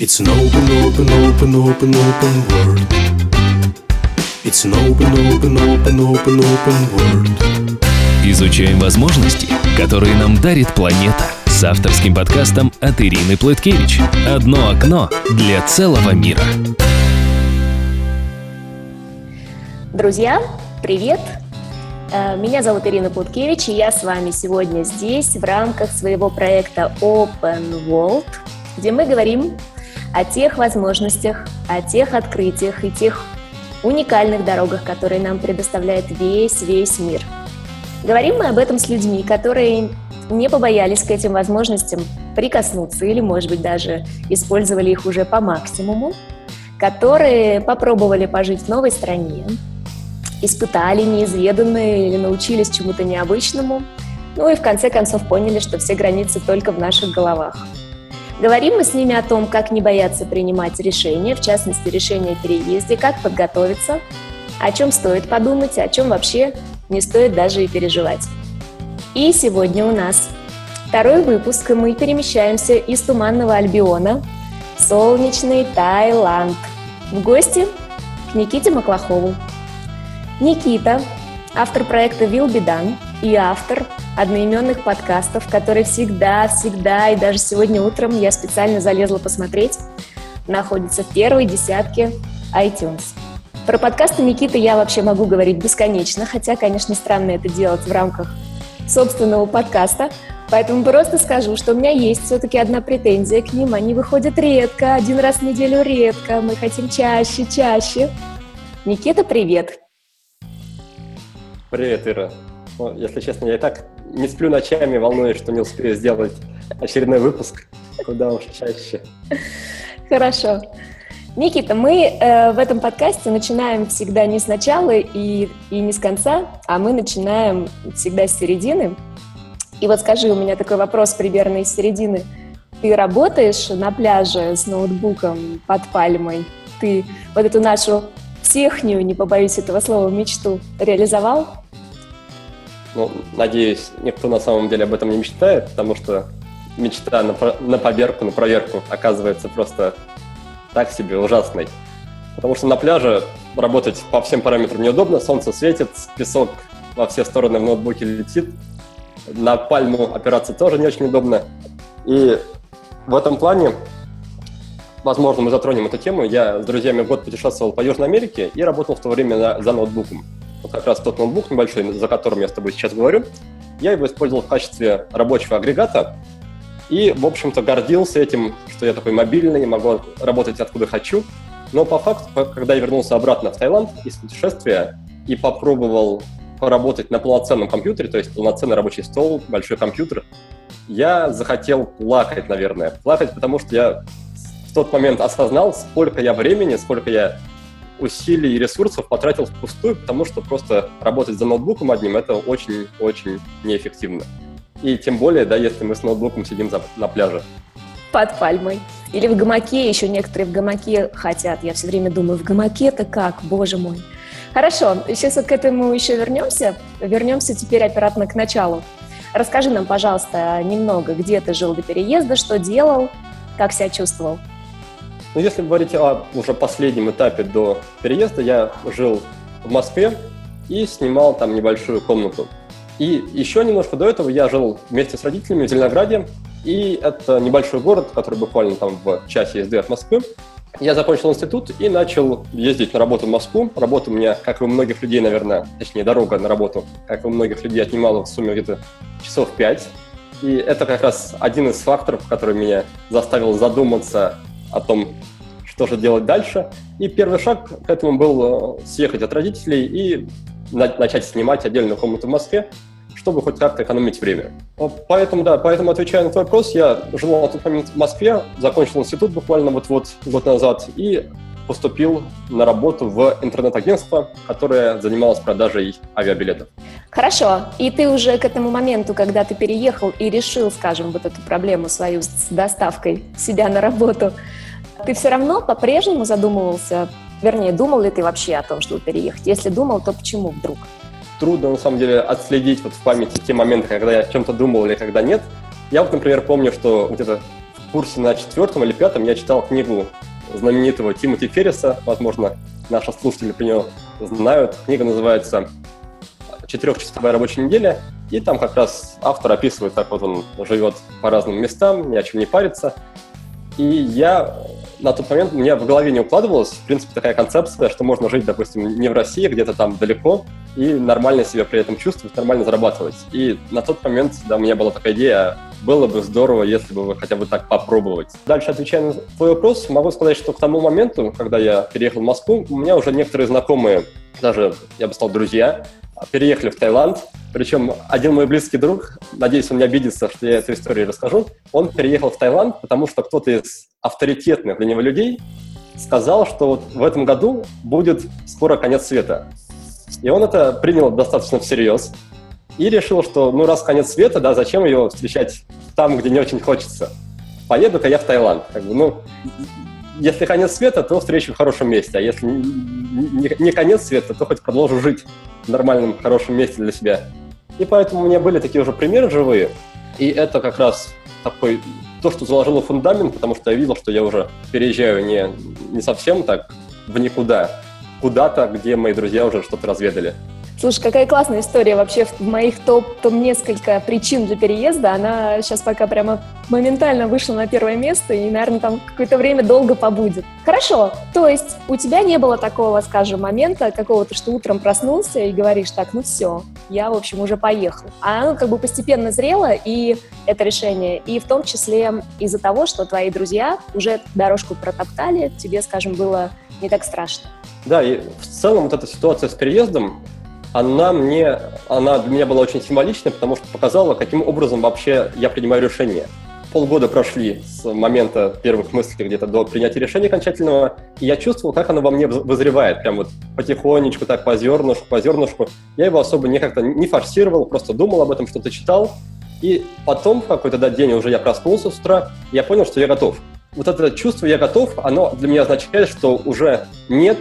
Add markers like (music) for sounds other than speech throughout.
It's an open, open, open, open, open world. It's an open, open, open, open, open world. Изучаем возможности, которые нам дарит планета. С авторским подкастом от Ирины Плыткевич. Одно окно для целого мира. Друзья, привет! Э, Меня зовут Ирина Путкевич, и я с вами сегодня здесь в рамках своего проекта Open World, где мы говорим о тех возможностях, о тех открытиях и тех уникальных дорогах, которые нам предоставляет весь-весь мир. Говорим мы об этом с людьми, которые не побоялись к этим возможностям прикоснуться или, может быть, даже использовали их уже по максимуму, которые попробовали пожить в новой стране, испытали неизведанное или научились чему-то необычному, ну и в конце концов поняли, что все границы только в наших головах. Говорим мы с ними о том, как не бояться принимать решения, в частности, решения о переезде, как подготовиться, о чем стоит подумать, о чем вообще не стоит даже и переживать. И сегодня у нас второй выпуск, и мы перемещаемся из Туманного Альбиона в солнечный Таиланд в гости к Никите Маклахову. Никита, автор проекта Done и автор одноименных подкастов, которые всегда, всегда и даже сегодня утром я специально залезла посмотреть, находится в первой десятке iTunes. Про подкасты Никиты я вообще могу говорить бесконечно, хотя, конечно, странно это делать в рамках собственного подкаста, поэтому просто скажу, что у меня есть все-таки одна претензия к ним. Они выходят редко, один раз в неделю редко, мы хотим чаще, чаще. Никита, привет! Привет, Ира. Ну, если честно, я и так не сплю ночами, волнуюсь, что не успею сделать очередной выпуск. Куда уж чаще. Хорошо. Никита, мы э, в этом подкасте начинаем всегда не сначала и, и не с конца, а мы начинаем всегда с середины. И вот скажи, у меня такой вопрос примерно из середины. Ты работаешь на пляже с ноутбуком под пальмой? Ты вот эту нашу технию, не побоюсь этого слова, мечту реализовал? Ну, надеюсь, никто на самом деле об этом не мечтает, потому что мечта на, на поверку, на проверку оказывается просто так себе ужасной. Потому что на пляже работать по всем параметрам неудобно, солнце светит, песок во все стороны в ноутбуке летит, на пальму опираться тоже не очень удобно. И в этом плане, возможно, мы затронем эту тему. Я с друзьями год путешествовал по Южной Америке и работал в то время за ноутбуком. Вот как раз тот ноутбук небольшой, за которым я с тобой сейчас говорю, я его использовал в качестве рабочего агрегата, и, в общем-то, гордился этим, что я такой мобильный, могу работать откуда хочу. Но по факту, когда я вернулся обратно в Таиланд из путешествия и попробовал поработать на полноценном компьютере, то есть полноценный рабочий стол, большой компьютер, я захотел плакать, наверное. Плакать, потому что я в тот момент осознал, сколько я времени, сколько я усилий и ресурсов потратил впустую, потому что просто работать за ноутбуком одним — это очень-очень неэффективно. И тем более, да, если мы с ноутбуком сидим за, на пляже. Под пальмой. Или в гамаке, еще некоторые в гамаке хотят. Я все время думаю, в гамаке-то как, боже мой. Хорошо, сейчас вот к этому еще вернемся. Вернемся теперь обратно к началу. Расскажи нам, пожалуйста, немного, где ты жил до переезда, что делал, как себя чувствовал. Ну, если говорить о уже последнем этапе до переезда, я жил в Москве и снимал там небольшую комнату. И еще немножко до этого я жил вместе с родителями в Зеленограде, и это небольшой город, который буквально там в часе езды от Москвы. Я закончил институт и начал ездить на работу в Москву. Работа у меня, как и у многих людей, наверное, точнее, дорога на работу, как и у многих людей, отнимала в сумме где-то часов пять. И это как раз один из факторов, который меня заставил задуматься о том, что же делать дальше. И первый шаг к этому был э, съехать от родителей и начать снимать отдельную комнату в Москве, чтобы хоть как-то экономить время. Поэтому, да, поэтому, отвечая на твой вопрос, я жил на тот момент в Москве, закончил институт буквально вот-вот год назад и поступил на работу в интернет-агентство, которое занималось продажей авиабилетов. Хорошо. И ты уже к этому моменту, когда ты переехал и решил, скажем, вот эту проблему свою с доставкой себя на работу, ты все равно по-прежнему задумывался, вернее, думал ли ты вообще о том, чтобы переехать? Если думал, то почему вдруг? трудно, на самом деле, отследить вот в памяти те моменты, когда я о чем-то думал или когда нет. Я вот, например, помню, что где-то курсе на четвертом или пятом я читал книгу знаменитого Тимоти Ферриса, возможно, наши слушатели про него знают. Книга называется «Четырехчасовая рабочая неделя», и там как раз автор описывает, как вот он живет по разным местам, ни о чем не парится. И я на тот момент у меня в голове не укладывалась, в принципе, такая концепция, что можно жить, допустим, не в России, а где-то там далеко, и нормально себя при этом чувствовать, нормально зарабатывать. И на тот момент, да, у меня была такая идея, было бы здорово, если бы вы хотя бы так попробовать. Дальше, отвечая на твой вопрос, могу сказать, что к тому моменту, когда я переехал в Москву, у меня уже некоторые знакомые, даже, я бы сказал, друзья, переехали в Таиланд. Причем один мой близкий друг, надеюсь, он не обидится, что я эту историю расскажу, он переехал в Таиланд, потому что кто-то из авторитетных для него людей сказал, что вот в этом году будет скоро конец света. И он это принял достаточно всерьез и решил, что ну раз конец света, да, зачем его встречать там, где не очень хочется. Поеду-ка я в Таиланд. Как бы, ну, если конец света, то встречу в хорошем месте, а если не, не конец света, то хоть продолжу жить нормальном, хорошем месте для себя. И поэтому у меня были такие уже примеры живые, и это как раз такой то, что заложило фундамент, потому что я видел, что я уже переезжаю не, не совсем так в никуда, куда-то, где мои друзья уже что-то разведали. Слушай, какая классная история вообще в моих топ, топ несколько причин для переезда. Она сейчас пока прямо моментально вышла на первое место и, наверное, там какое-то время долго побудет. Хорошо, то есть у тебя не было такого, скажем, момента какого-то, что утром проснулся и говоришь, так, ну все, я, в общем, уже поехал. А оно как бы постепенно зрело, и это решение, и в том числе из-за того, что твои друзья уже дорожку протоптали, тебе, скажем, было не так страшно. Да, и в целом вот эта ситуация с переездом, она мне, она для меня была очень символичной, потому что показала, каким образом вообще я принимаю решения. Полгода прошли с момента первых мыслей где-то до принятия решения окончательного, и я чувствовал, как оно во мне вызревает, прям вот потихонечку, так по зернышку, по зернышку. Я его особо не как-то не форсировал, просто думал об этом, что-то читал, и потом в какой-то да, день уже я проснулся с утра, я понял, что я готов. Вот это чувство «я готов», оно для меня означает, что уже нет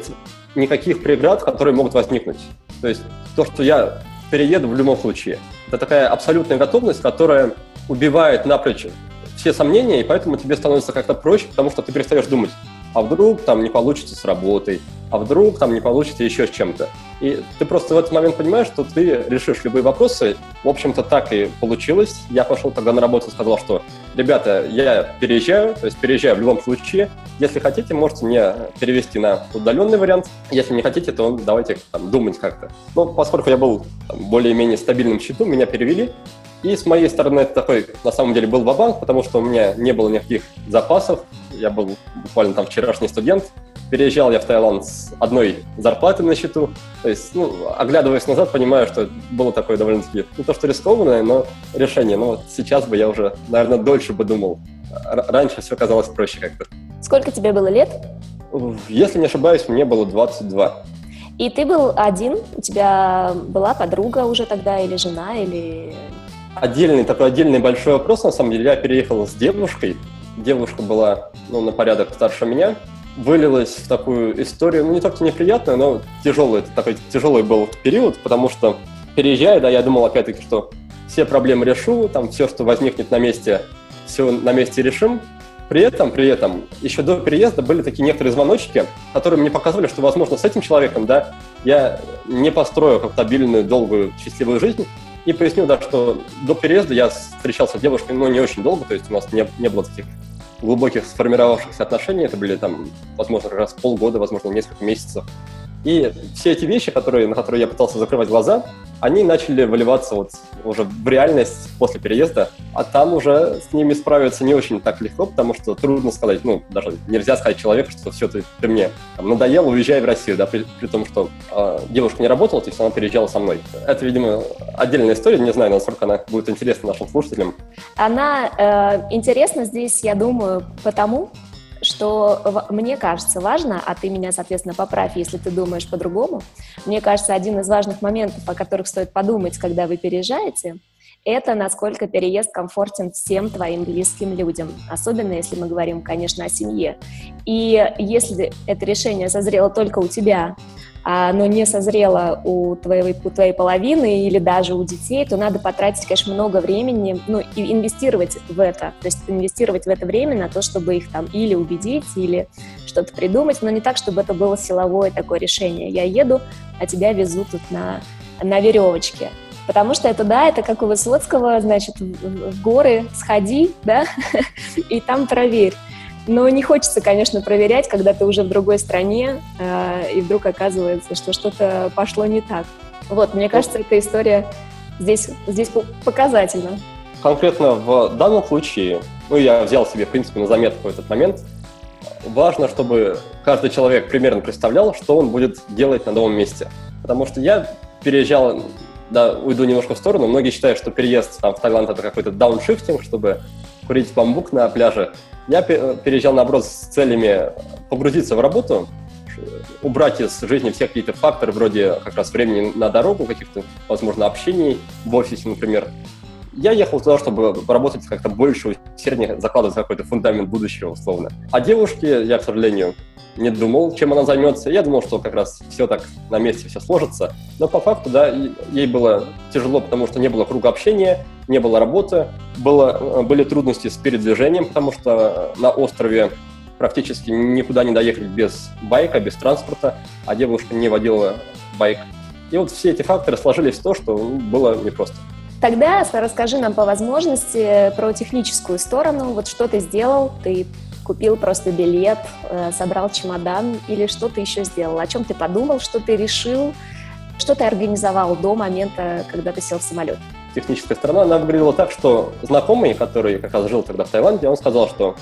никаких преград, которые могут возникнуть. То есть то, что я перееду в любом случае. Это такая абсолютная готовность, которая убивает напрочь все сомнения, и поэтому тебе становится как-то проще, потому что ты перестаешь думать, а вдруг там не получится с работой, а вдруг там не получится еще с чем-то. И ты просто в этот момент понимаешь, что ты решишь любые вопросы. В общем-то, так и получилось. Я пошел тогда на работу и сказал, что, ребята, я переезжаю, то есть переезжаю в любом случае. Если хотите, можете мне перевести на удаленный вариант. Если не хотите, то давайте там, думать как-то. Но поскольку я был более-менее стабильным счету, меня перевели. И с моей стороны это такой, на самом деле, был бабанк, потому что у меня не было никаких запасов. Я был буквально там вчерашний студент. Переезжал я в Таиланд с одной зарплатой на счету. То есть, ну, оглядываясь назад, понимаю, что было такое довольно-таки, не то что рискованное, но решение. Но вот сейчас бы я уже, наверное, дольше бы думал. Раньше все казалось проще как-то. Сколько тебе было лет? Если не ошибаюсь, мне было 22. И ты был один? У тебя была подруга уже тогда или жена, или... Отдельный, такой отдельный большой вопрос, на самом деле. Я переехал с девушкой. Девушка была ну, на порядок старше меня вылилось в такую историю, ну, не только неприятную, но тяжелый, такой тяжелый был период, потому что, переезжая, да, я думал, опять-таки, что все проблемы решу, там, все, что возникнет на месте, все на месте решим. При этом, при этом, еще до переезда были такие некоторые звоночки, которые мне показывали, что, возможно, с этим человеком, да, я не построю как стабильную, долгую, счастливую жизнь. И поясню, да, что до переезда я встречался с девушкой, ну, не очень долго, то есть у нас не, не было таких глубоких сформировавшихся отношений. Это были там, возможно, раз полгода, возможно, несколько месяцев. И все эти вещи, которые, на которые я пытался закрывать глаза, они начали выливаться вот уже в реальность после переезда, а там уже с ними справиться не очень так легко, потому что трудно сказать, ну, даже нельзя сказать человеку, что все, ты, ты мне там, надоел, уезжай в Россию, да, при, при том, что э, девушка не работала, то есть она переезжала со мной. Это, видимо, отдельная история, не знаю, насколько она будет интересна нашим слушателям. Она э, интересна здесь, я думаю, потому, что мне кажется важно, а ты меня, соответственно, поправь, если ты думаешь по-другому, мне кажется, один из важных моментов, о которых стоит подумать, когда вы переезжаете, это насколько переезд комфортен всем твоим близким людям, особенно если мы говорим, конечно, о семье. И если это решение созрело только у тебя, оно не созрело у твоей, у твоей половины или даже у детей, то надо потратить, конечно, много времени, ну, и инвестировать в это, то есть инвестировать в это время на то, чтобы их там или убедить, или что-то придумать, но не так, чтобы это было силовое такое решение. Я еду, а тебя везу тут на, на веревочке. Потому что это, да, это как у Высоцкого, значит, в горы сходи, да, (laughs) и там проверь. Но не хочется, конечно, проверять, когда ты уже в другой стране, э, и вдруг оказывается, что что-то пошло не так. Вот, мне кажется, эта история здесь, здесь показательна. Конкретно в данном случае, ну, я взял себе, в принципе, на заметку этот момент, важно, чтобы каждый человек примерно представлял, что он будет делать на новом месте. Потому что я переезжал, да, уйду немножко в сторону, многие считают, что переезд там, в Таиланд это какой-то дауншифтинг, чтобы курить бамбук на пляже. Я переезжал, наоборот, с целями погрузиться в работу, убрать из жизни все какие-то факторы, вроде как раз времени на дорогу, каких-то, возможно, общений в офисе, например. Я ехал туда, чтобы поработать как-то больше, усерднее, закладывать какой-то фундамент будущего, условно. А девушке я, к сожалению, не думал, чем она займется. Я думал, что как раз все так на месте все сложится. Но по факту, да, ей было тяжело, потому что не было круга общения, не было работы, было, были трудности с передвижением, потому что на острове практически никуда не доехать без байка, без транспорта, а девушка не водила байк. И вот все эти факторы сложились в то, что было непросто. Тогда расскажи нам по возможности про техническую сторону. Вот что ты сделал? Ты купил просто билет, э, собрал чемодан или что ты еще сделал? О чем ты подумал, что ты решил, что ты организовал до момента, когда ты сел в самолет? Техническая сторона, она выглядела так, что знакомый, который как раз жил тогда в Таиланде, он сказал, что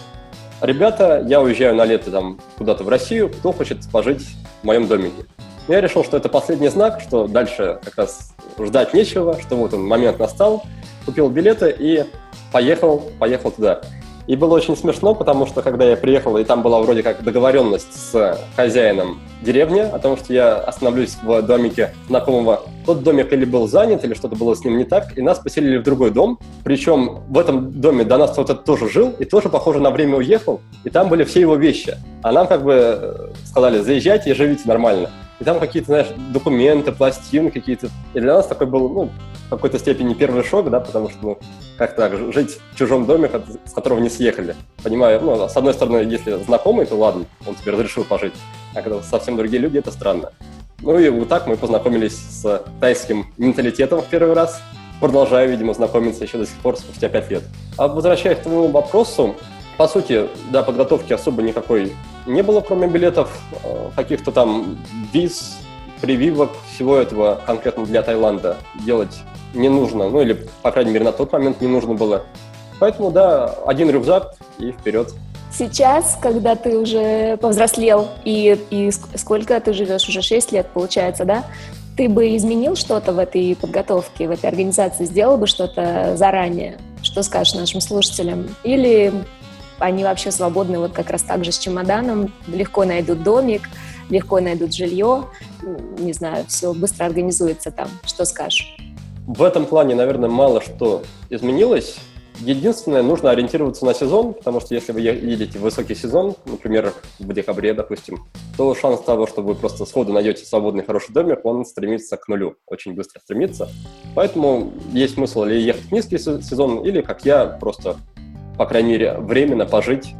ребята, я уезжаю на лето там куда-то в Россию, кто хочет пожить в моем домике? Я решил, что это последний знак, что дальше как раз ждать нечего, что вот он момент настал, купил билеты и поехал, поехал туда. И было очень смешно, потому что когда я приехал, и там была вроде как договоренность с хозяином деревни о том, что я остановлюсь в домике знакомого. Тот домик или был занят, или что-то было с ним не так, и нас поселили в другой дом. Причем в этом доме до нас кто-то тоже жил, и тоже, похоже, на время уехал, и там были все его вещи. А нам как бы сказали, заезжайте и живите нормально. И там какие-то, знаешь, документы, пластины какие-то. И для нас такой был, ну, в какой-то степени первый шок, да, потому что, ну, как так, жить в чужом доме, с которого не съехали. Понимаю, ну, с одной стороны, если знакомый, то ладно, он тебе разрешил пожить. А когда совсем другие люди, это странно. Ну и вот так мы познакомились с тайским менталитетом в первый раз. Продолжаю, видимо, знакомиться еще до сих пор, спустя пять лет. А возвращаясь к твоему вопросу, по сути, да, подготовки особо никакой не было, кроме билетов, э, каких-то там виз, прививок, всего этого конкретно для Таиланда делать не нужно, ну или, по крайней мере, на тот момент не нужно было. Поэтому, да, один рюкзак и вперед. Сейчас, когда ты уже повзрослел, и, и сколько ты живешь, уже 6 лет, получается, да? Ты бы изменил что-то в этой подготовке, в этой организации, сделал бы что-то заранее? Что скажешь нашим слушателям? Или они вообще свободны вот как раз так же с чемоданом, легко найдут домик, легко найдут жилье, не знаю, все быстро организуется там. Что скажешь? В этом плане, наверное, мало что изменилось. Единственное, нужно ориентироваться на сезон, потому что если вы едете в высокий сезон, например, в декабре, допустим, то шанс того, что вы просто сходу найдете свободный хороший домик, он стремится к нулю, очень быстро стремится. Поэтому есть смысл ли ехать в низкий сезон, или, как я, просто по крайней мере, временно пожить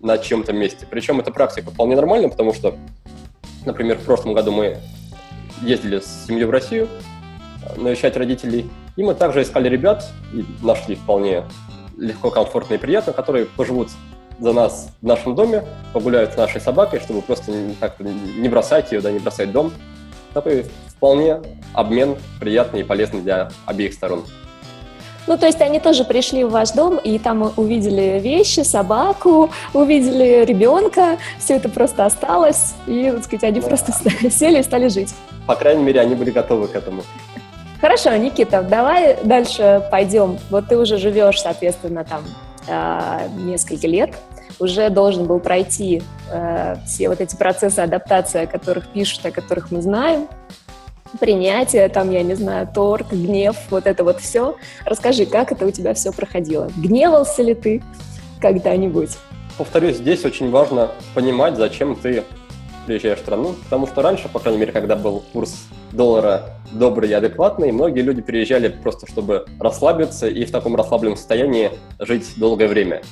на чем-то месте. Причем эта практика вполне нормальна, потому что, например, в прошлом году мы ездили с семьей в Россию э, навещать родителей, и мы также искали ребят и нашли вполне легко, комфортно и приятно, которые поживут за нас в нашем доме, погуляют с нашей собакой, чтобы просто не бросать ее, да, не бросать дом. Такой вполне обмен приятный и полезный для обеих сторон. Ну, то есть они тоже пришли в ваш дом, и там увидели вещи, собаку, увидели ребенка, все это просто осталось, и, так сказать, они да. просто (laughs) сели и стали жить. По крайней мере, они были готовы к этому. Хорошо, Никита, давай дальше пойдем. Вот ты уже живешь, соответственно, там э, несколько лет, уже должен был пройти э, все вот эти процессы адаптации, о которых пишут, о которых мы знаем принятие, там, я не знаю, торг, гнев, вот это вот все. Расскажи, как это у тебя все проходило? Гневался ли ты когда-нибудь? Повторюсь, здесь очень важно понимать, зачем ты приезжаешь в страну, потому что раньше, по крайней мере, когда был курс доллара добрый и адекватный, многие люди приезжали просто, чтобы расслабиться и в таком расслабленном состоянии жить долгое время.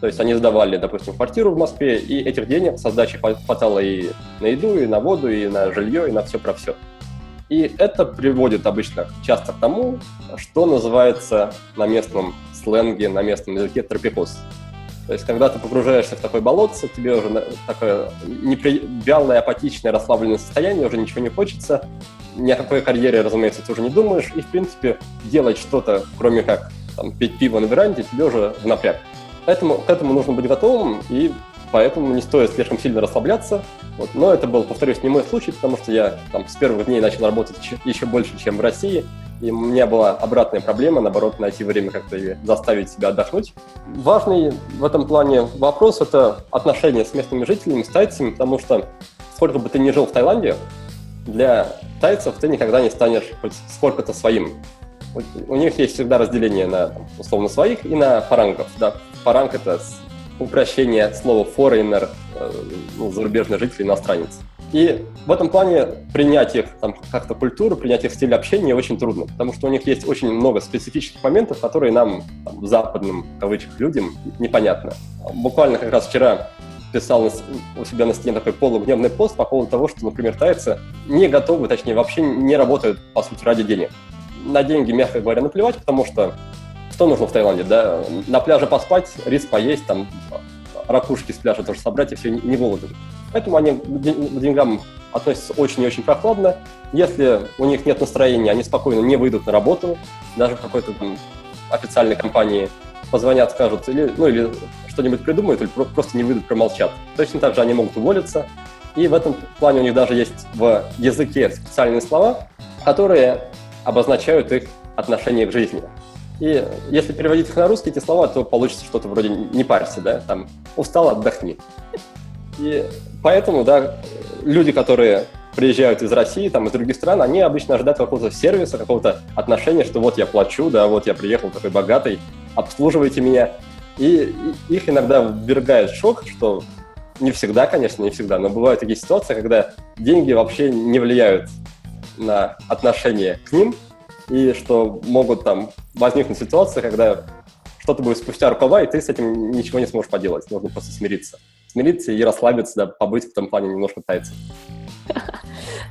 То есть они сдавали, допустим, квартиру в Москве, и этих денег со сдачи хватало и на еду, и на воду, и на жилье, и на все про все. И это приводит обычно часто к тому, что называется на местном сленге, на местном языке тропикоз. То есть, когда ты погружаешься в такое болотце, тебе уже такое непри... вялое, апатичное, расслабленное состояние, уже ничего не хочется, ни о какой карьере, разумеется, ты уже не думаешь, и, в принципе, делать что-то, кроме как там, пить пиво на веранде, тебе уже в напряг. Поэтому к этому нужно быть готовым, и поэтому не стоит слишком сильно расслабляться. Вот. Но это был, повторюсь, не мой случай, потому что я там, с первых дней начал работать еще больше, чем в России, и у меня была обратная проблема, наоборот, найти время как-то и заставить себя отдохнуть. Важный в этом плане вопрос – это отношения с местными жителями, с тайцами, потому что сколько бы ты ни жил в Таиланде, для тайцев ты никогда не станешь хоть сколько-то своим. У них есть всегда разделение на, условно, своих и на фарангов. Да? Фаранг — это упрощение слова foreigner, э, ну, зарубежный житель, иностранец. И в этом плане принять их там, как-то культуру, принять их стиль общения очень трудно, потому что у них есть очень много специфических моментов, которые нам, там, западным, в кавычках, людям непонятно. Буквально как раз вчера писал у себя на стене такой полугневный пост по поводу того, что, например, тайцы не готовы, точнее, вообще не работают, по сути, ради денег. На деньги, мягко говоря, наплевать, потому что что нужно в Таиланде, да? На пляже поспать, рис поесть, там, ракушки с пляжа тоже собрать, и все, не голодны. Поэтому они к деньгам относятся очень и очень прохладно. Если у них нет настроения, они спокойно не выйдут на работу, даже в какой-то там официальной компании позвонят, скажут, или, ну, или что-нибудь придумают, или просто не выйдут, промолчат. Точно так же они могут уволиться. И в этом плане у них даже есть в языке специальные слова, которые обозначают их отношение к жизни. И если переводить их на русский, эти слова, то получится что-то вроде «не парься», да, там «устал, отдохни». И поэтому, да, люди, которые приезжают из России, там, из других стран, они обычно ожидают какого-то сервиса, какого-то отношения, что вот я плачу, да, вот я приехал такой богатый, обслуживайте меня. И, их иногда ввергает шок, что не всегда, конечно, не всегда, но бывают такие ситуации, когда деньги вообще не влияют на отношение к ним, и что могут там возникнуть ситуации, когда что-то будет спустя рукава, и ты с этим ничего не сможешь поделать. Нужно просто смириться. Смириться и расслабиться, да, побыть в этом плане немножко тайцем. (laughs)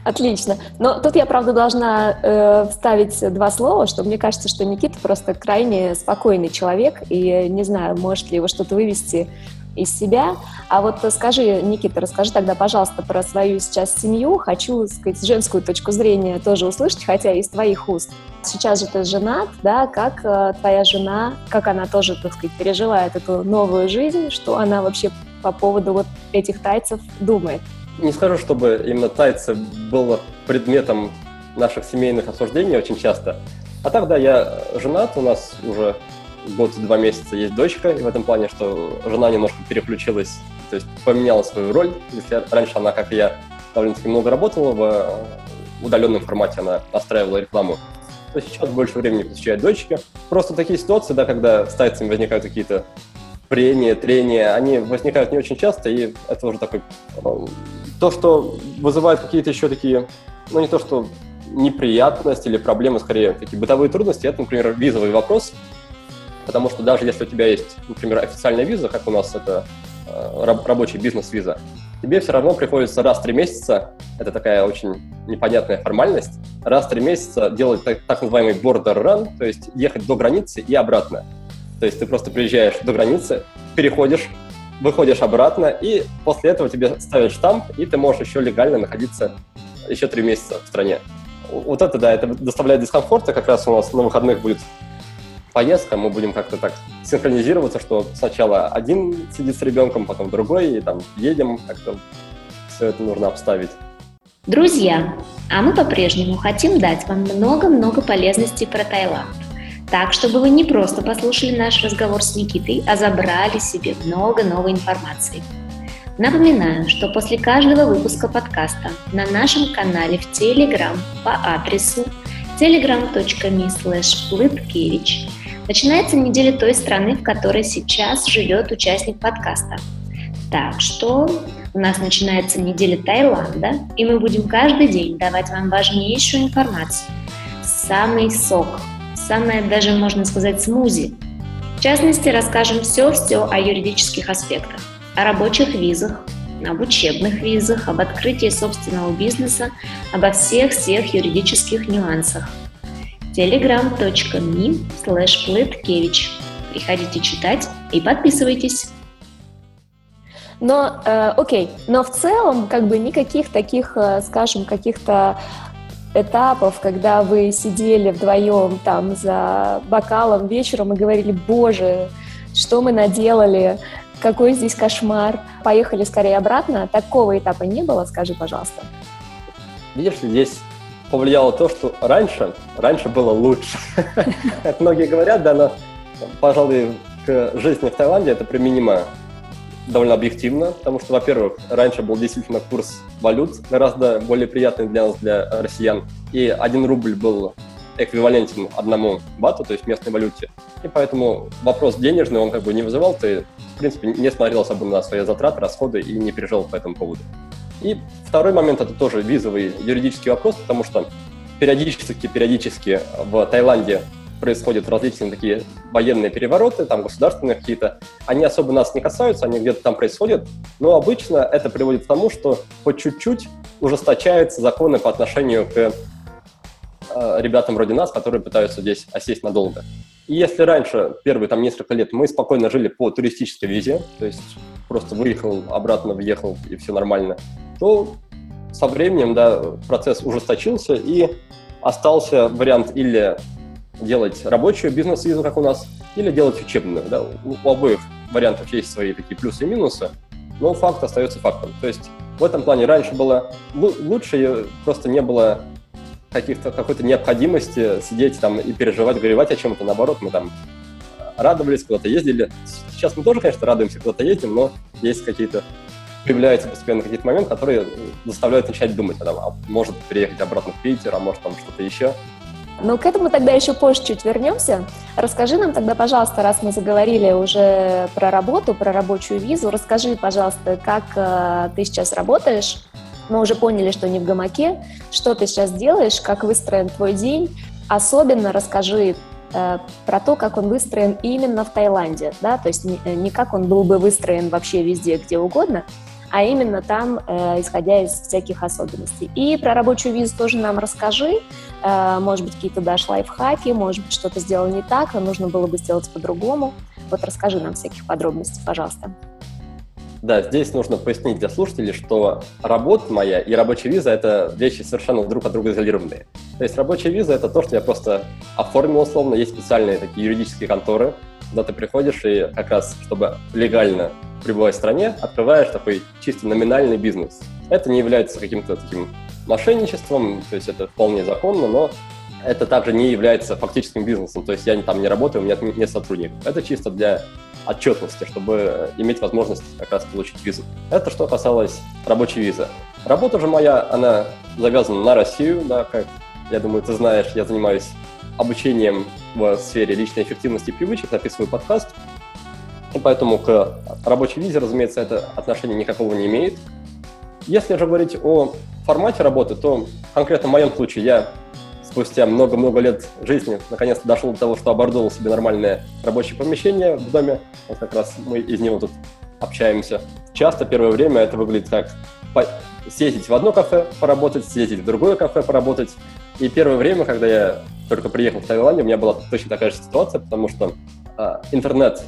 Отлично. Но тут я, правда, должна э, вставить два слова, что мне кажется, что Никита просто крайне спокойный человек, и не знаю, может ли его что-то вывести из себя. А вот скажи, Никита, расскажи тогда, пожалуйста, про свою сейчас семью. Хочу, сказать, женскую точку зрения тоже услышать, хотя из твоих уст. Сейчас же ты женат, да, как э, твоя жена, как она тоже, так сказать, переживает эту новую жизнь, что она вообще по поводу вот этих тайцев думает? Не скажу, чтобы именно тайцы было предметом наших семейных обсуждений очень часто. А так, да, я женат, у нас уже год и два месяца есть дочка, и в этом плане, что жена немножко переключилась, то есть поменяла свою роль. Если раньше она, как и я, довольно-таки много работала в э, удаленном формате, она настраивала рекламу, то сейчас больше времени посвящает дочке. Просто такие ситуации, да, когда с тайцами возникают какие-то прения, трения, они возникают не очень часто, и это уже такой... Э, то, что вызывает какие-то еще такие, ну не то, что неприятности или проблемы, скорее, такие бытовые трудности, это, например, визовый вопрос, потому что даже если у тебя есть, например, официальная виза, как у нас это э, рабочий бизнес-виза, тебе все равно приходится раз в три месяца, это такая очень непонятная формальность, раз в три месяца делать так, так называемый border run, то есть ехать до границы и обратно. То есть ты просто приезжаешь до границы, переходишь, выходишь обратно, и после этого тебе ставят штамп, и ты можешь еще легально находиться еще три месяца в стране. Вот это, да, это доставляет дискомфорт, и как раз у нас на выходных будет поездка, мы будем как-то так синхронизироваться, что сначала один сидит с ребенком, потом другой, и там едем, как-то все это нужно обставить. Друзья, а мы по-прежнему хотим дать вам много-много полезностей про Таиланд. Так, чтобы вы не просто послушали наш разговор с Никитой, а забрали себе много новой информации. Напоминаю, что после каждого выпуска подкаста на нашем канале в Telegram по адресу telegram.me Начинается неделя той страны, в которой сейчас живет участник подкаста. Так что у нас начинается неделя Таиланда, и мы будем каждый день давать вам важнейшую информацию. Самый сок, самое даже, можно сказать, смузи. В частности, расскажем все-все о юридических аспектах, о рабочих визах, об учебных визах, об открытии собственного бизнеса, обо всех-всех юридических нюансах. telegram.me slash Приходите читать и подписывайтесь. Но, э, окей, но в целом, как бы никаких таких, э, скажем, каких-то этапов, когда вы сидели вдвоем там за бокалом вечером и говорили, боже, что мы наделали, какой здесь кошмар, поехали скорее обратно. Такого этапа не было, скажи, пожалуйста. Видишь, здесь повлияло то, что раньше, раньше было лучше. (laughs) Как многие говорят, да, но, пожалуй, к жизни в Таиланде это применимо довольно объективно, потому что, во-первых, раньше был действительно курс валют гораздо более приятный для нас, для россиян, и один рубль был эквивалентен одному бату, то есть местной валюте. И поэтому вопрос денежный он как бы не вызывал, ты, в принципе, не смотрел особо на свои затраты, расходы и не переживал по этому поводу. И второй момент – это тоже визовый юридический вопрос, потому что периодически, периодически в Таиланде происходят различные такие военные перевороты, там государственные какие-то, они особо нас не касаются, они где-то там происходят, но обычно это приводит к тому, что по чуть-чуть ужесточаются законы по отношению к ребятам вроде нас, которые пытаются здесь осесть надолго. И если раньше, первые там несколько лет, мы спокойно жили по туристической визе, то есть просто выехал, обратно въехал, и все нормально, то со временем, да, процесс ужесточился, и остался вариант или делать рабочую бизнес-визу, как у нас, или делать учебную. Да? У, у обоих вариантов есть свои такие плюсы и минусы, но факт остается фактом. То есть в этом плане раньше было лучше, просто не было каких-то какой-то необходимости сидеть там и переживать, горевать о чем-то. Наоборот, мы там радовались, куда-то ездили. Сейчас мы тоже, конечно, радуемся, куда-то ездим, но есть какие-то появляются постепенно какие-то моменты, которые заставляют начать думать, а, там, а может приехать обратно в Питер, а может там что-то еще. Но к этому тогда еще позже чуть вернемся. Расскажи нам тогда, пожалуйста, раз мы заговорили уже про работу, про рабочую визу, расскажи, пожалуйста, как э, ты сейчас работаешь. Мы уже поняли, что не в гамаке. Что ты сейчас делаешь, как выстроен твой день. Особенно расскажи э, про то, как он выстроен именно в Таиланде, да, то есть не, не как он был бы выстроен вообще везде, где угодно, а именно там, э, исходя из всяких особенностей. И про рабочую визу тоже нам расскажи. Э, может быть, какие-то дашь лайфхаки, может быть, что-то сделал не так, а нужно было бы сделать по-другому. Вот расскажи нам всяких подробностей, пожалуйста. Да, здесь нужно пояснить для слушателей, что работа моя и рабочая виза – это вещи совершенно друг от друга изолированные. То есть рабочая виза – это то, что я просто оформил условно. Есть специальные такие юридические конторы, куда ты приходишь и как раз, чтобы легально пребывать в стране, открываешь такой чисто номинальный бизнес. Это не является каким-то таким мошенничеством, то есть это вполне законно, но это также не является фактическим бизнесом, то есть я там не работаю, у меня нет сотрудников. Это чисто для отчетности, чтобы иметь возможность как раз получить визу. Это что касалось рабочей визы. Работа же моя, она завязана на Россию, да, как я думаю, ты знаешь, я занимаюсь обучением в сфере личной эффективности и привычек, записываю подкаст, и поэтому к рабочей визе, разумеется, это отношения никакого не имеет. Если же говорить о формате работы, то конкретно в моем случае я спустя много-много лет жизни наконец-то дошел до того, что оборудовал себе нормальное рабочее помещение в доме. Вот как раз мы из него тут общаемся. Часто первое время это выглядит как съездить в одно кафе поработать, съездить в другое кафе поработать. И первое время, когда я только приехал в Таиланд, у меня была точно такая же ситуация, потому что э, интернет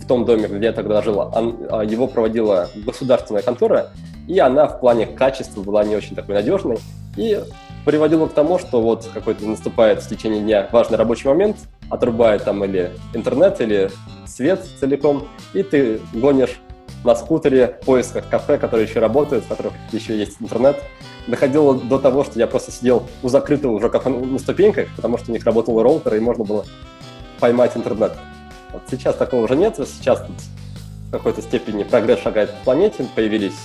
в том доме, где я тогда жил, он, э, его проводила государственная контора, и она в плане качества была не очень такой надежной. И приводило к тому, что вот какой-то наступает в течение дня важный рабочий момент, отрубает там или интернет, или свет целиком, и ты гонишь на скутере в поисках кафе, которые еще работают, в которых еще есть интернет. Доходило до того, что я просто сидел у закрытого уже кафе на ступеньках, потому что у них работал роутер, и можно было поймать интернет. Вот сейчас такого уже нет, сейчас тут в какой-то степени прогресс шагает по планете, появились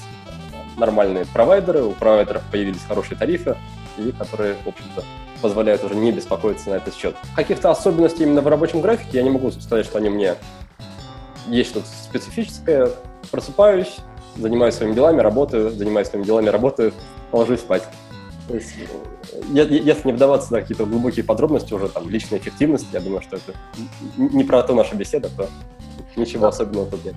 нормальные провайдеры, у провайдеров появились хорошие тарифы, и которые, в общем-то, позволяют уже не беспокоиться на этот счет. Каких-то особенностей именно в рабочем графике я не могу сказать, что они мне есть что-то специфическое. Просыпаюсь, занимаюсь своими делами, работаю, занимаюсь своими делами, работаю, ложусь спать. Есть, если не вдаваться на какие-то глубокие подробности уже там личной эффективности, я думаю, что это не про то наша беседа, то ничего особенного тут нет.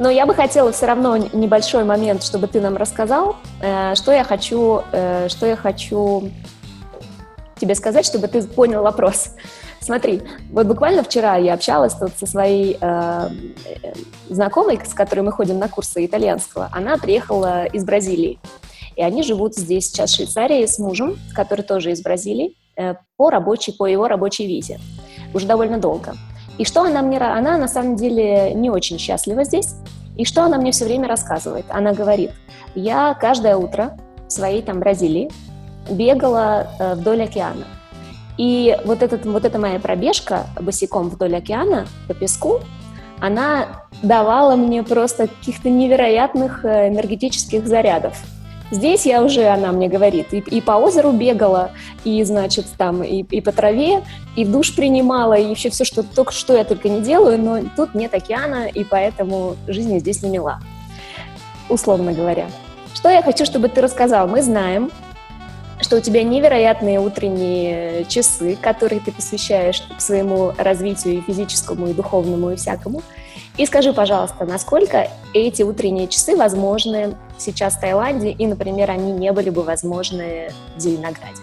Но я бы хотела все равно небольшой момент, чтобы ты нам рассказал, э, что я хочу, э, что я хочу тебе сказать, чтобы ты понял вопрос. Смотри, вот буквально вчера я общалась тут со своей э, знакомой, с которой мы ходим на курсы итальянского. Она приехала из Бразилии. И они живут здесь сейчас в Швейцарии с мужем, который тоже из Бразилии, э, по рабочей, по его рабочей визе. Уже довольно долго. И что она мне... Она на самом деле не очень счастлива здесь. И что она мне все время рассказывает? Она говорит, я каждое утро в своей там Бразилии бегала э, вдоль океана. И вот, этот, вот эта моя пробежка босиком вдоль океана по песку, она давала мне просто каких-то невероятных э, энергетических зарядов. Здесь я уже, она мне говорит, и, и по озеру бегала, и, значит, там, и, и по траве, и душ принимала, и вообще все, что, только что я только не делаю, но тут нет океана, и поэтому жизнь здесь не мила, условно говоря. Что я хочу, чтобы ты рассказал? Мы знаем, что у тебя невероятные утренние часы, которые ты посвящаешь своему развитию и физическому, и духовному, и всякому. И скажи, пожалуйста, насколько эти утренние часы возможны сейчас в Таиланде, и, например, они не были бы возможны в Зеленограде?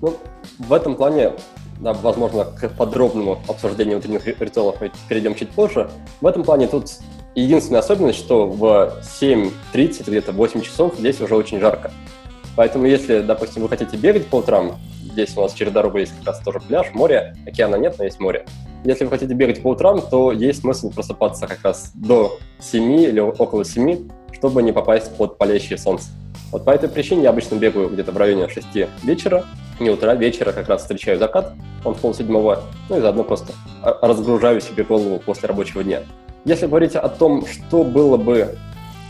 Ну, в этом плане, да, возможно, к подробному обсуждению утренних ритуалов мы перейдем чуть позже. В этом плане тут единственная особенность, что в 7.30, где-то 8 часов здесь уже очень жарко. Поэтому если, допустим, вы хотите бегать по утрам, здесь у нас через дорогу есть как раз тоже пляж, море, океана нет, но есть море. Если вы хотите бегать по утрам, то есть смысл просыпаться как раз до 7 или около 7, чтобы не попасть под палящее солнце. Вот по этой причине я обычно бегаю где-то в районе 6 вечера, не утра, вечера как раз встречаю закат, он в полседьмого, ну и заодно просто разгружаю себе голову после рабочего дня. Если говорить о том, что было бы,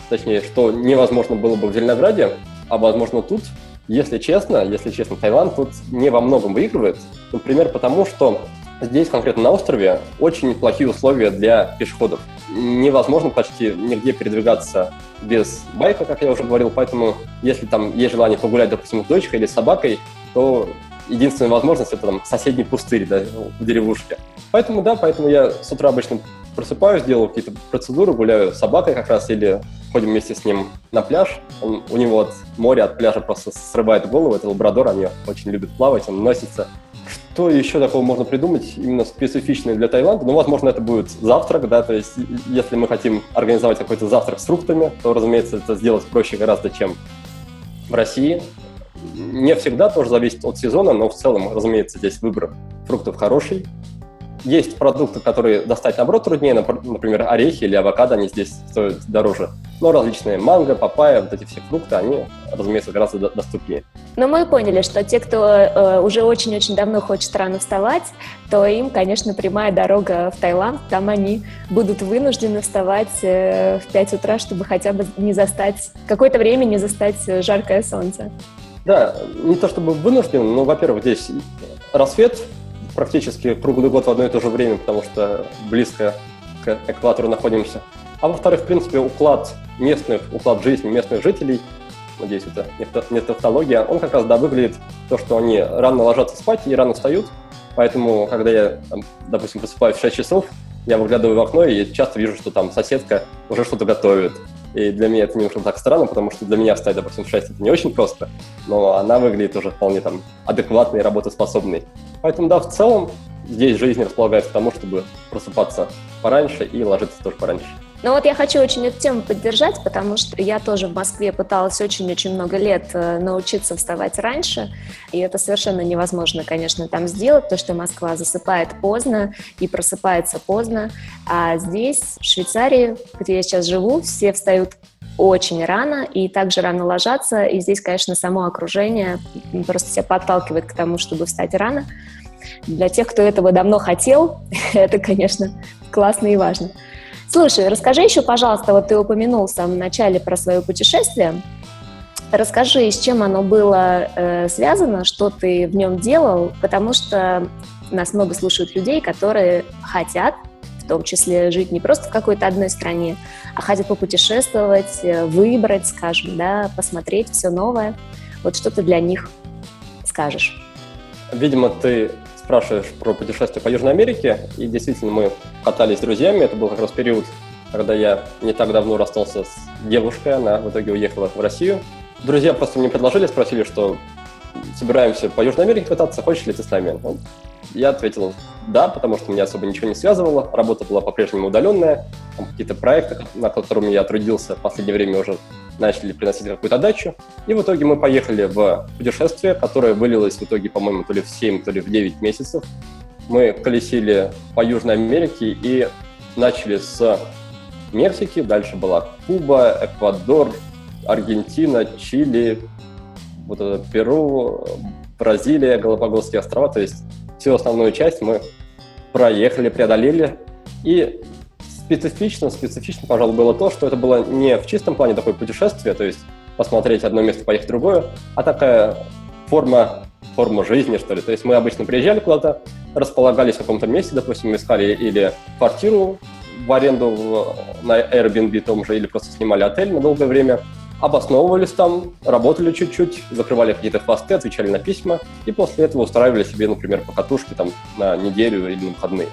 точнее, что невозможно было бы в Зеленограде, а возможно тут, если честно, если честно, Таиланд тут не во многом выигрывает. Например, потому что Здесь, конкретно на острове, очень плохие условия для пешеходов. Невозможно почти нигде передвигаться без байка, как я уже говорил, поэтому если там есть желание погулять, допустим, с дочкой или с собакой, то единственная возможность это там соседний пустырь да, в деревушке. Поэтому да, поэтому я с утра обычно просыпаюсь, делаю какие-то процедуры, гуляю с собакой как раз или ходим вместе с ним на пляж. Он, у него от моря, от пляжа просто срывает голову. Это лабрадор, они очень любят плавать, он носится что еще такого можно придумать, именно специфичное для Таиланда? Ну, возможно, это будет завтрак, да, то есть если мы хотим организовать какой-то завтрак с фруктами, то, разумеется, это сделать проще гораздо, чем в России. Не всегда тоже зависит от сезона, но в целом, разумеется, здесь выбор фруктов хороший. Есть продукты, которые достать, наоборот, труднее, например, орехи или авокадо, они здесь стоят дороже. Но различные манго, папайя, вот эти все фрукты, они, разумеется, гораздо доступнее. Но мы поняли, что те, кто э, уже очень-очень давно хочет рано вставать, то им, конечно, прямая дорога в Таиланд. Там они будут вынуждены вставать э, в 5 утра, чтобы хотя бы не застать, какое-то время не застать жаркое солнце. Да, не то чтобы вынужден, но, во-первых, здесь рассвет практически круглый год в одно и то же время, потому что близко к экватору находимся. А во-вторых, в принципе, уклад местных, уклад жизни местных жителей, надеюсь, это не тавтология, он как раз, да, выглядит то, что они рано ложатся спать и рано встают, поэтому, когда я, допустим, просыпаюсь в 6 часов, я выглядываю в окно и часто вижу, что там соседка уже что-то готовит. И для меня это немножко так странно, потому что для меня встать, допустим, в 6 это не очень просто, но она выглядит уже вполне там адекватной и работоспособной. Поэтому, да, в целом здесь жизнь располагает к тому, чтобы просыпаться пораньше и ложиться тоже пораньше. Ну вот я хочу очень эту тему поддержать, потому что я тоже в Москве пыталась очень-очень много лет э, научиться вставать раньше, и это совершенно невозможно, конечно, там сделать, потому что Москва засыпает поздно и просыпается поздно, а здесь, в Швейцарии, где я сейчас живу, все встают очень рано и также рано ложатся, и здесь, конечно, само окружение просто себя подталкивает к тому, чтобы встать рано. Для тех, кто этого давно хотел, (laughs) это, конечно, классно и важно. Слушай, расскажи еще, пожалуйста, вот ты упомянул в самом начале про свое путешествие. Расскажи, с чем оно было э, связано, что ты в нем делал, потому что нас много слушают людей, которые хотят том числе жить не просто в какой-то одной стране, а хотят попутешествовать, э, выбрать, скажем, да, посмотреть все новое. Вот что ты для них скажешь? Видимо, ты спрашиваешь про путешествие по Южной Америке, и действительно мы катались с друзьями, это был как раз период, когда я не так давно расстался с девушкой, она в итоге уехала в Россию. Друзья просто мне предложили, спросили, что собираемся по Южной Америке кататься, хочешь ли ты с нами? Я ответил да, потому что меня особо ничего не связывало, работа была по-прежнему удаленная, какие-то проекты, на которыми я трудился в последнее время уже начали приносить какую-то дачу. И в итоге мы поехали в путешествие, которое вылилось в итоге, по-моему, то ли в 7, то ли в 9 месяцев. Мы колесили по Южной Америке и начали с Мексики, дальше была Куба, Эквадор, Аргентина, Чили, вот это Перу, Бразилия, Галапагосские острова, то есть всю основную часть мы проехали, преодолели. И специфично, специфично, пожалуй, было то, что это было не в чистом плане такое путешествие, то есть посмотреть одно место, поехать в другое, а такая форма, форма жизни, что ли. То есть мы обычно приезжали куда-то, располагались в каком-то месте, допустим, искали или квартиру в аренду в, на Airbnb том же, или просто снимали отель на долгое время, обосновывались там, работали чуть-чуть, закрывали какие-то хвосты, отвечали на письма, и после этого устраивали себе, например, покатушки там на неделю или на выходные.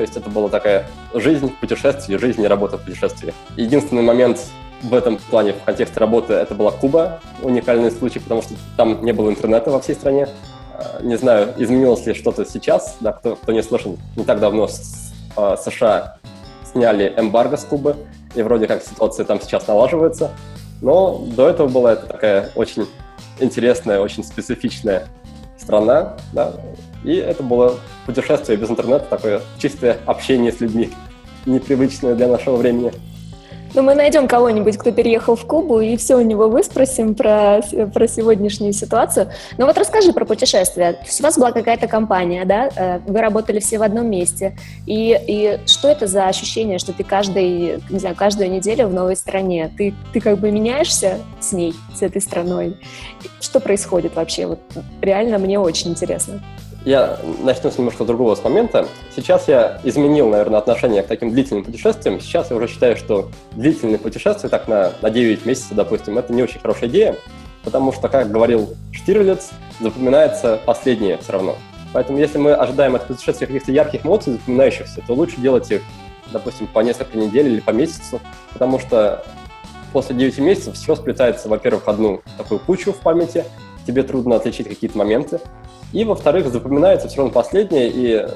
То есть это была такая жизнь в путешествии, жизнь и работа в путешествии. Единственный момент в этом плане, в контексте работы, это была Куба, уникальный случай, потому что там не было интернета во всей стране. А, не знаю, изменилось ли что-то сейчас, да, кто, кто не слышал, не так давно с, э, США сняли эмбарго с Кубы, и вроде как ситуация там сейчас налаживается. Но до этого была это такая очень интересная, очень специфичная страна, да, и это было путешествие без интернета, такое чистое общение с людьми, непривычное для нашего времени. Ну, мы найдем кого-нибудь, кто переехал в Кубу, и все у него выспросим про, про сегодняшнюю ситуацию. Но вот расскажи про путешествия. У вас была какая-то компания, да? Э, вы работали все в одном месте. И, и что это за ощущение, что ты каждый, не знаю, каждую неделю в новой стране? Ты, ты как бы меняешься с ней, с этой страной? Что происходит вообще? Вот реально мне очень интересно. Я начну с немножко другого с момента. Сейчас я изменил, наверное, отношение к таким длительным путешествиям. Сейчас я уже считаю, что длительные путешествия, так на, на 9 месяцев, допустим, это не очень хорошая идея, потому что, как говорил Штирлиц, запоминается последнее все равно. Поэтому если мы ожидаем от путешествия каких-то ярких эмоций, запоминающихся, то лучше делать их, допустим, по несколько недель или по месяцу, потому что после 9 месяцев все сплетается, во-первых, одну такую кучу в памяти, тебе трудно отличить какие-то моменты, и, во-вторых, запоминается все равно последнее, и,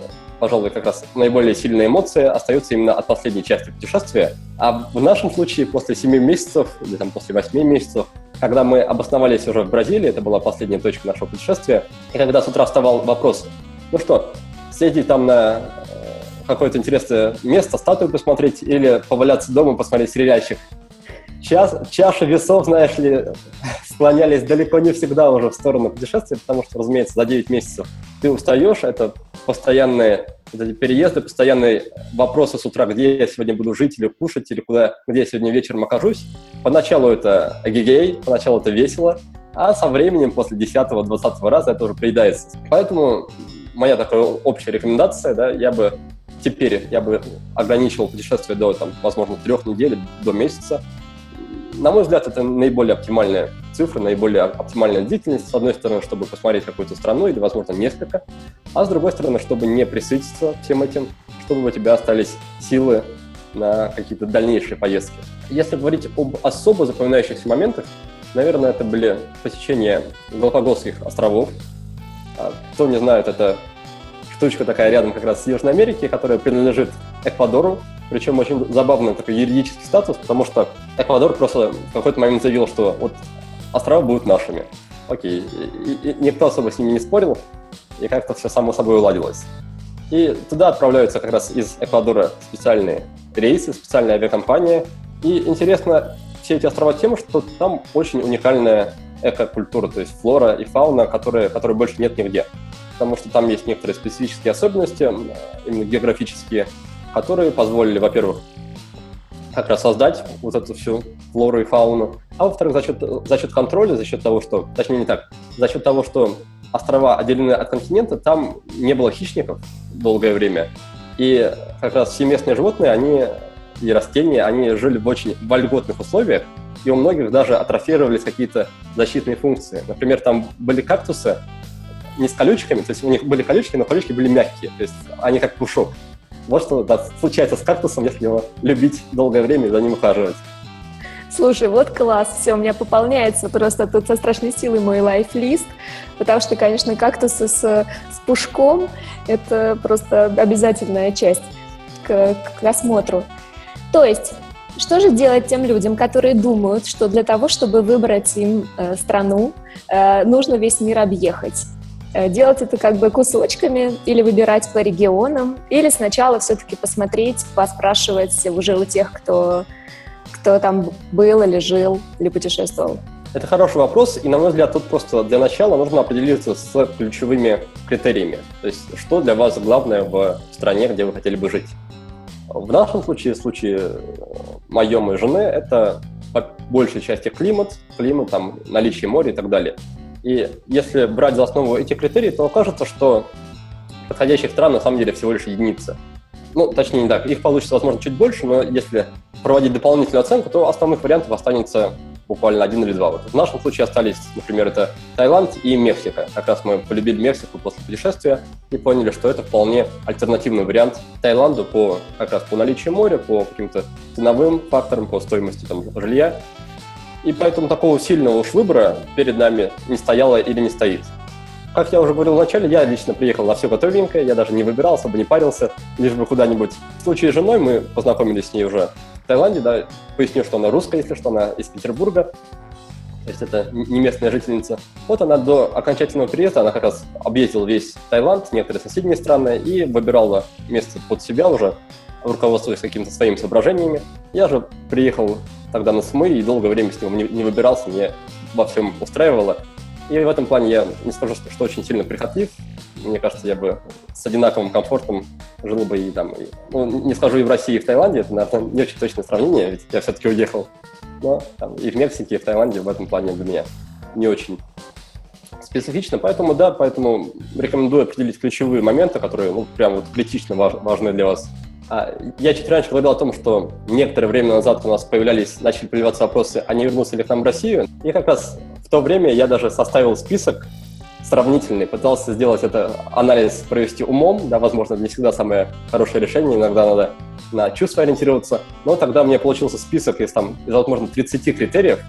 пожалуй, как раз наиболее сильные эмоции остаются именно от последней части путешествия. А в нашем случае после 7 месяцев, или там после 8 месяцев, когда мы обосновались уже в Бразилии, это была последняя точка нашего путешествия, и когда с утра вставал вопрос, ну что, съездить там на э, какое-то интересное место, статую посмотреть или поваляться дома, посмотреть стреляющих час, чаша весов, знаешь ли, (laughs) склонялись далеко не всегда уже в сторону путешествия, потому что, разумеется, за 9 месяцев ты устаешь, это постоянные вот переезды, постоянные вопросы с утра, где я сегодня буду жить или кушать, или куда, где я сегодня вечером окажусь. Поначалу это агигей, поначалу это весело, а со временем, после 10-20 раза, это уже приедается. Поэтому моя такая общая рекомендация, да, я бы теперь я бы ограничивал путешествие до, там, возможно, трех недель, до месяца, на мой взгляд, это наиболее оптимальная цифра, наиболее оптимальная длительность. С одной стороны, чтобы посмотреть какую-то страну или, возможно, несколько, а с другой стороны, чтобы не присытиться всем этим, чтобы у тебя остались силы на какие-то дальнейшие поездки. Если говорить об особо запоминающихся моментах, наверное, это были посещения Галапагосских островов. А, кто не знает, это штучка такая рядом как раз с Южной Америки, которая принадлежит Эквадору, причем очень забавный такой юридический статус, потому что Эквадор просто в какой-то момент заявил, что вот острова будут нашими. Окей. И, и никто особо с ними не спорил, и как-то все само собой уладилось. И туда отправляются как раз из Эквадора специальные рейсы, специальная авиакомпания. И интересно все эти острова тем, что там очень уникальная экокультура, то есть флора и фауна, которые, которые больше нет нигде. Потому что там есть некоторые специфические особенности, именно географические, которые позволили, во-первых, как раз создать вот эту всю флору и фауну, а во-вторых, за счет, за счет контроля, за счет того, что, точнее не так, за счет того, что острова отделены от континента, там не было хищников долгое время, И как раз все местные животные, они и растения, они жили в очень вольготных условиях, и у многих даже атрофировались какие-то защитные функции. Например, там были кактусы не с колючками, то есть у них были колючки, но колючки были мягкие, то есть они как пушок. Вот что да, случается с кактусом, если его любить долгое время и за ним ухаживать. Слушай, вот класс, все, у меня пополняется просто тут со страшной силой мой лайфлист, потому что, конечно, кактусы с, с пушком – это просто обязательная часть к, к осмотру. То есть, что же делать тем людям, которые думают, что для того, чтобы выбрать им э, страну, э, нужно весь мир объехать? Э, делать это как бы кусочками или выбирать по регионам, или сначала все-таки посмотреть, поспрашивать уже у тех, кто, кто там был или жил, или путешествовал? Это хороший вопрос, и, на мой взгляд, тут просто для начала нужно определиться с ключевыми критериями. То есть, что для вас главное в стране, где вы хотели бы жить. В нашем случае, в случае э, моем и жены, это по большей части климат, климат, там, наличие моря и так далее. И если брать за основу эти критерии, то окажется, что подходящих стран на самом деле всего лишь единица. Ну, точнее, не так. Их получится, возможно, чуть больше, но если проводить дополнительную оценку, то основных вариантов останется буквально один или два. Вот в нашем случае остались, например, это Таиланд и Мексика. Как раз мы полюбили Мексику после путешествия и поняли, что это вполне альтернативный вариант Таиланду по как раз по наличию моря, по каким-то ценовым факторам, по стоимости там, жилья и поэтому такого сильного уж выбора перед нами не стояло или не стоит. Как я уже говорил вначале, я лично приехал на все готовенькое, я даже не выбирал, особо не парился, лишь бы куда-нибудь. В случае с женой мы познакомились с ней уже в Таиланде, да, поясню, что она русская, если что, она из Петербурга, то есть это не местная жительница. Вот она до окончательного переезда, она как раз объездила весь Таиланд, некоторые соседние страны, и выбирала место под себя уже, руководствуясь какими-то своими соображениями. Я же приехал тогда на СМИ и долгое время с него не, не выбирался, мне во всем устраивало. И в этом плане я не скажу, что, что очень сильно прихотлив. Мне кажется, я бы с одинаковым комфортом жил бы и там, и, ну, не скажу и в России, и в Таиланде, это, наверное, не очень точное сравнение, ведь я все-таки уехал. Но там, и в Мексике, и в Таиланде в этом плане для меня не очень специфично. Поэтому, да, поэтому рекомендую определить ключевые моменты, которые, ну, прям вот критично важ, важны для вас я чуть раньше говорил о том, что некоторое время назад у нас появлялись, начали появляться вопросы, а не вернуться ли к нам в Россию. И как раз в то время я даже составил список сравнительный, пытался сделать это анализ провести умом, да, возможно, не всегда самое хорошее решение, иногда надо на чувства ориентироваться, но тогда у меня получился список из, там, из возможно, 30 критериев,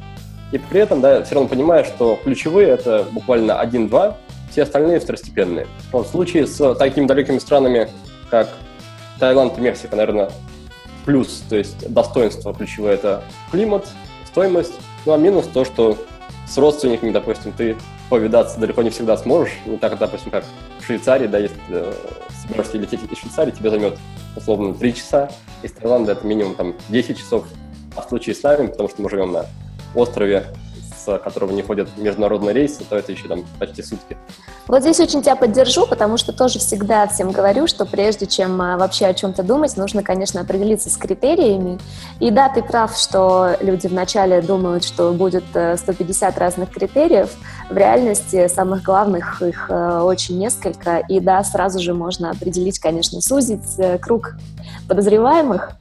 и при этом, да, все равно понимаю, что ключевые — это буквально 1-2, все остальные второстепенные. В случае с такими далекими странами, как Таиланд и Мексика, наверное, плюс, то есть достоинство ключевое – это климат, стоимость, ну а минус то, что с родственниками, допустим, ты повидаться далеко не всегда сможешь, не так, допустим, как в Швейцарии, да, если ты собираешься лететь из Швейцарии, тебе займет условно 3 часа, из Таиланда это минимум там 10 часов, а в случае с нами, потому что мы живем на острове, которого не ходят международные рейсы, то это еще там почти сутки. Вот здесь очень тебя поддержу, потому что тоже всегда всем говорю, что прежде чем а, вообще о чем-то думать, нужно, конечно, определиться с критериями. И да, ты прав, что люди вначале думают, что будет 150 э, разных критериев. В реальности самых главных их э, очень несколько. И да, сразу же можно определить, конечно, сузить э, круг подозреваемых,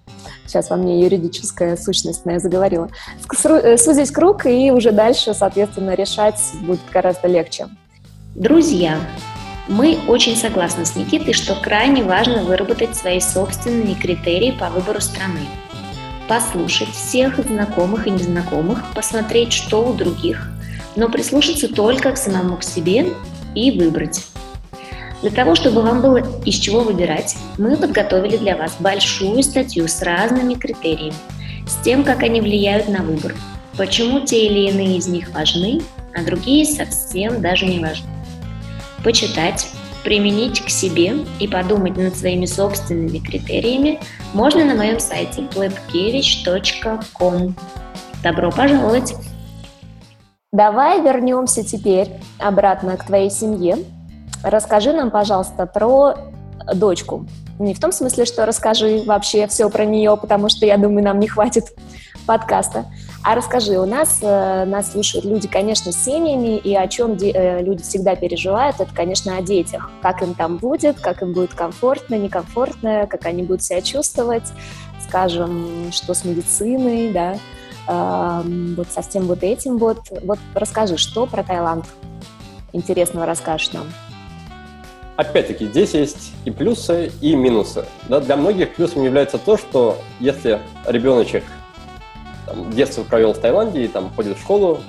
сейчас во мне юридическая сущность, но я заговорила, сузить круг и уже дальше, соответственно, решать будет гораздо легче. Друзья, мы очень согласны с Никитой, что крайне важно выработать свои собственные критерии по выбору страны. Послушать всех знакомых и незнакомых, посмотреть, что у других, но прислушаться только к самому к себе и выбрать. Для того, чтобы вам было из чего выбирать, мы подготовили для вас большую статью с разными критериями, с тем, как они влияют на выбор, почему те или иные из них важны, а другие совсем даже не важны почитать, применить к себе и подумать над своими собственными критериями можно на моем сайте pletkevich.com. Добро пожаловать! Давай вернемся теперь обратно к твоей семье. Расскажи нам, пожалуйста, про дочку. Не в том смысле, что расскажи вообще все про нее, потому что, я думаю, нам не хватит подкаста. А расскажи, у нас э, нас слушают люди, конечно, с семьями, и о чем э, люди всегда переживают, это, конечно, о детях. Как им там будет, как им будет комфортно, некомфортно, как они будут себя чувствовать, скажем, что с медициной, да, э, вот со всем вот этим вот. Вот расскажи, что про Таиланд интересного расскажешь нам? Опять-таки, здесь есть и плюсы, и минусы. Да, для многих плюсом является то, что если ребеночек там, детство провел в Таиланде и там ходит в школу,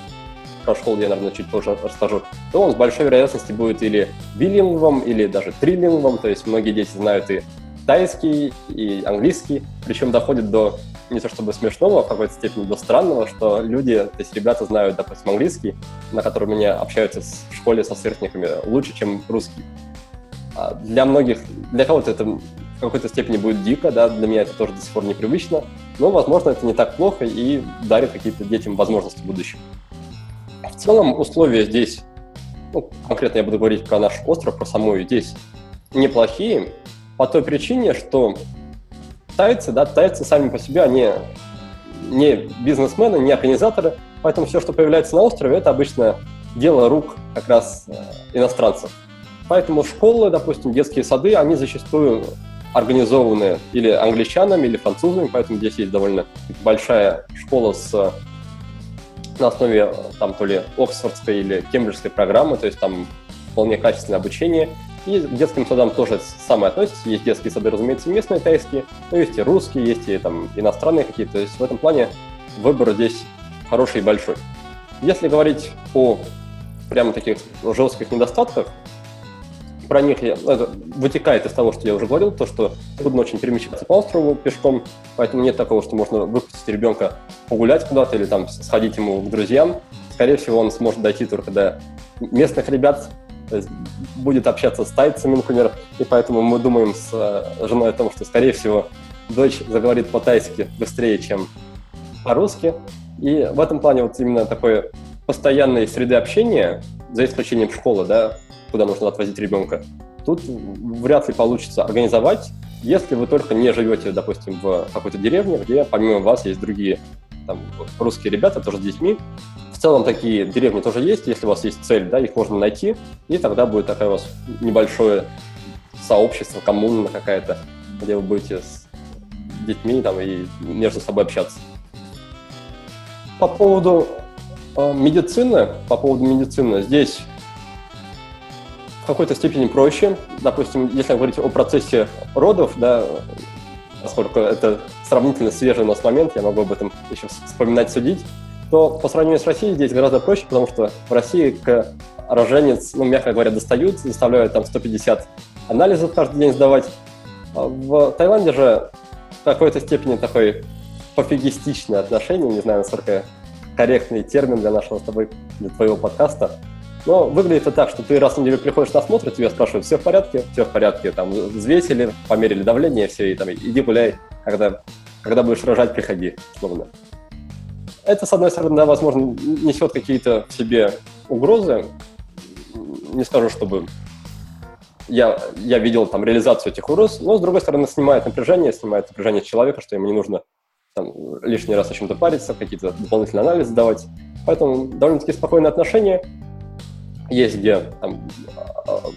про школу я, наверное, чуть позже расскажу, то он с большой вероятностью будет или билингвом, или даже трилингвом, то есть многие дети знают и тайский, и английский, причем доходит до не то чтобы смешного, а в какой-то степени до странного, что люди, то есть ребята знают, допустим, английский, на котором они общаются в школе со сверстниками, лучше, чем русский. А для многих, для кого-то это в какой-то степени будет дико, да, для меня это тоже до сих пор непривычно, но, возможно, это не так плохо и дарит какие-то детям возможности в будущем. В целом, условия здесь, ну, конкретно я буду говорить про наш остров, про саму здесь, неплохие, по той причине, что тайцы, да, тайцы сами по себе, они не бизнесмены, не организаторы, поэтому все, что появляется на острове, это обычно дело рук как раз э, иностранцев. Поэтому школы, допустим, детские сады, они зачастую организованы или англичанами, или французами, поэтому здесь есть довольно большая школа с на основе там то ли Оксфордской или Кембриджской программы, то есть там вполне качественное обучение. И к детским садам тоже самое относится. Есть детские сады, разумеется, местные тайские, но есть и русские, есть и там иностранные какие-то. То есть в этом плане выбор здесь хороший и большой. Если говорить о прямо таких жестких недостатках, про ну, это вытекает из того, что я уже говорил, то, что трудно очень перемещаться по острову пешком, поэтому нет такого, что можно выпустить ребенка погулять куда-то или там сходить ему к друзьям. Скорее всего, он сможет дойти только до местных ребят, будет общаться с тайцами, например, и поэтому мы думаем с э, женой о том, что, скорее всего, дочь заговорит по-тайски быстрее, чем по-русски. И в этом плане вот именно такой постоянной среды общения, за исключением школы, да, куда нужно отвозить ребенка, тут вряд ли получится организовать, если вы только не живете, допустим, в какой-то деревне, где помимо вас есть другие там, русские ребята, тоже с детьми. В целом такие деревни тоже есть, если у вас есть цель, да, их можно найти, и тогда будет такое у вас небольшое сообщество, коммуна какая-то, где вы будете с детьми там, и между собой общаться. По поводу э, медицины, по поводу медицины, здесь в какой-то степени проще. Допустим, если говорить о процессе родов, да, поскольку это сравнительно свежий у нас момент, я могу об этом еще вспоминать, судить, то по сравнению с Россией здесь гораздо проще, потому что в России к роженец, ну, мягко говоря, достают, заставляют там 150 анализов каждый день сдавать. А в Таиланде же в какой-то степени такой пофигистичное отношение, не знаю, насколько корректный термин для нашего с тобой, для твоего подкаста – но выглядит это так, что ты раз в неделю приходишь на осмотр, тебя спрашивают, все в порядке, все в порядке, там, взвесили, померили давление, все, и там, иди гуляй, когда, когда будешь рожать, приходи, словно. Это, с одной стороны, возможно, несет какие-то в себе угрозы. Не скажу, чтобы я, я видел там реализацию этих угроз, но, с другой стороны, снимает напряжение, снимает напряжение человека, что ему не нужно там, лишний раз о чем-то париться, какие-то дополнительные анализы давать. Поэтому довольно-таки спокойное отношение – есть где там,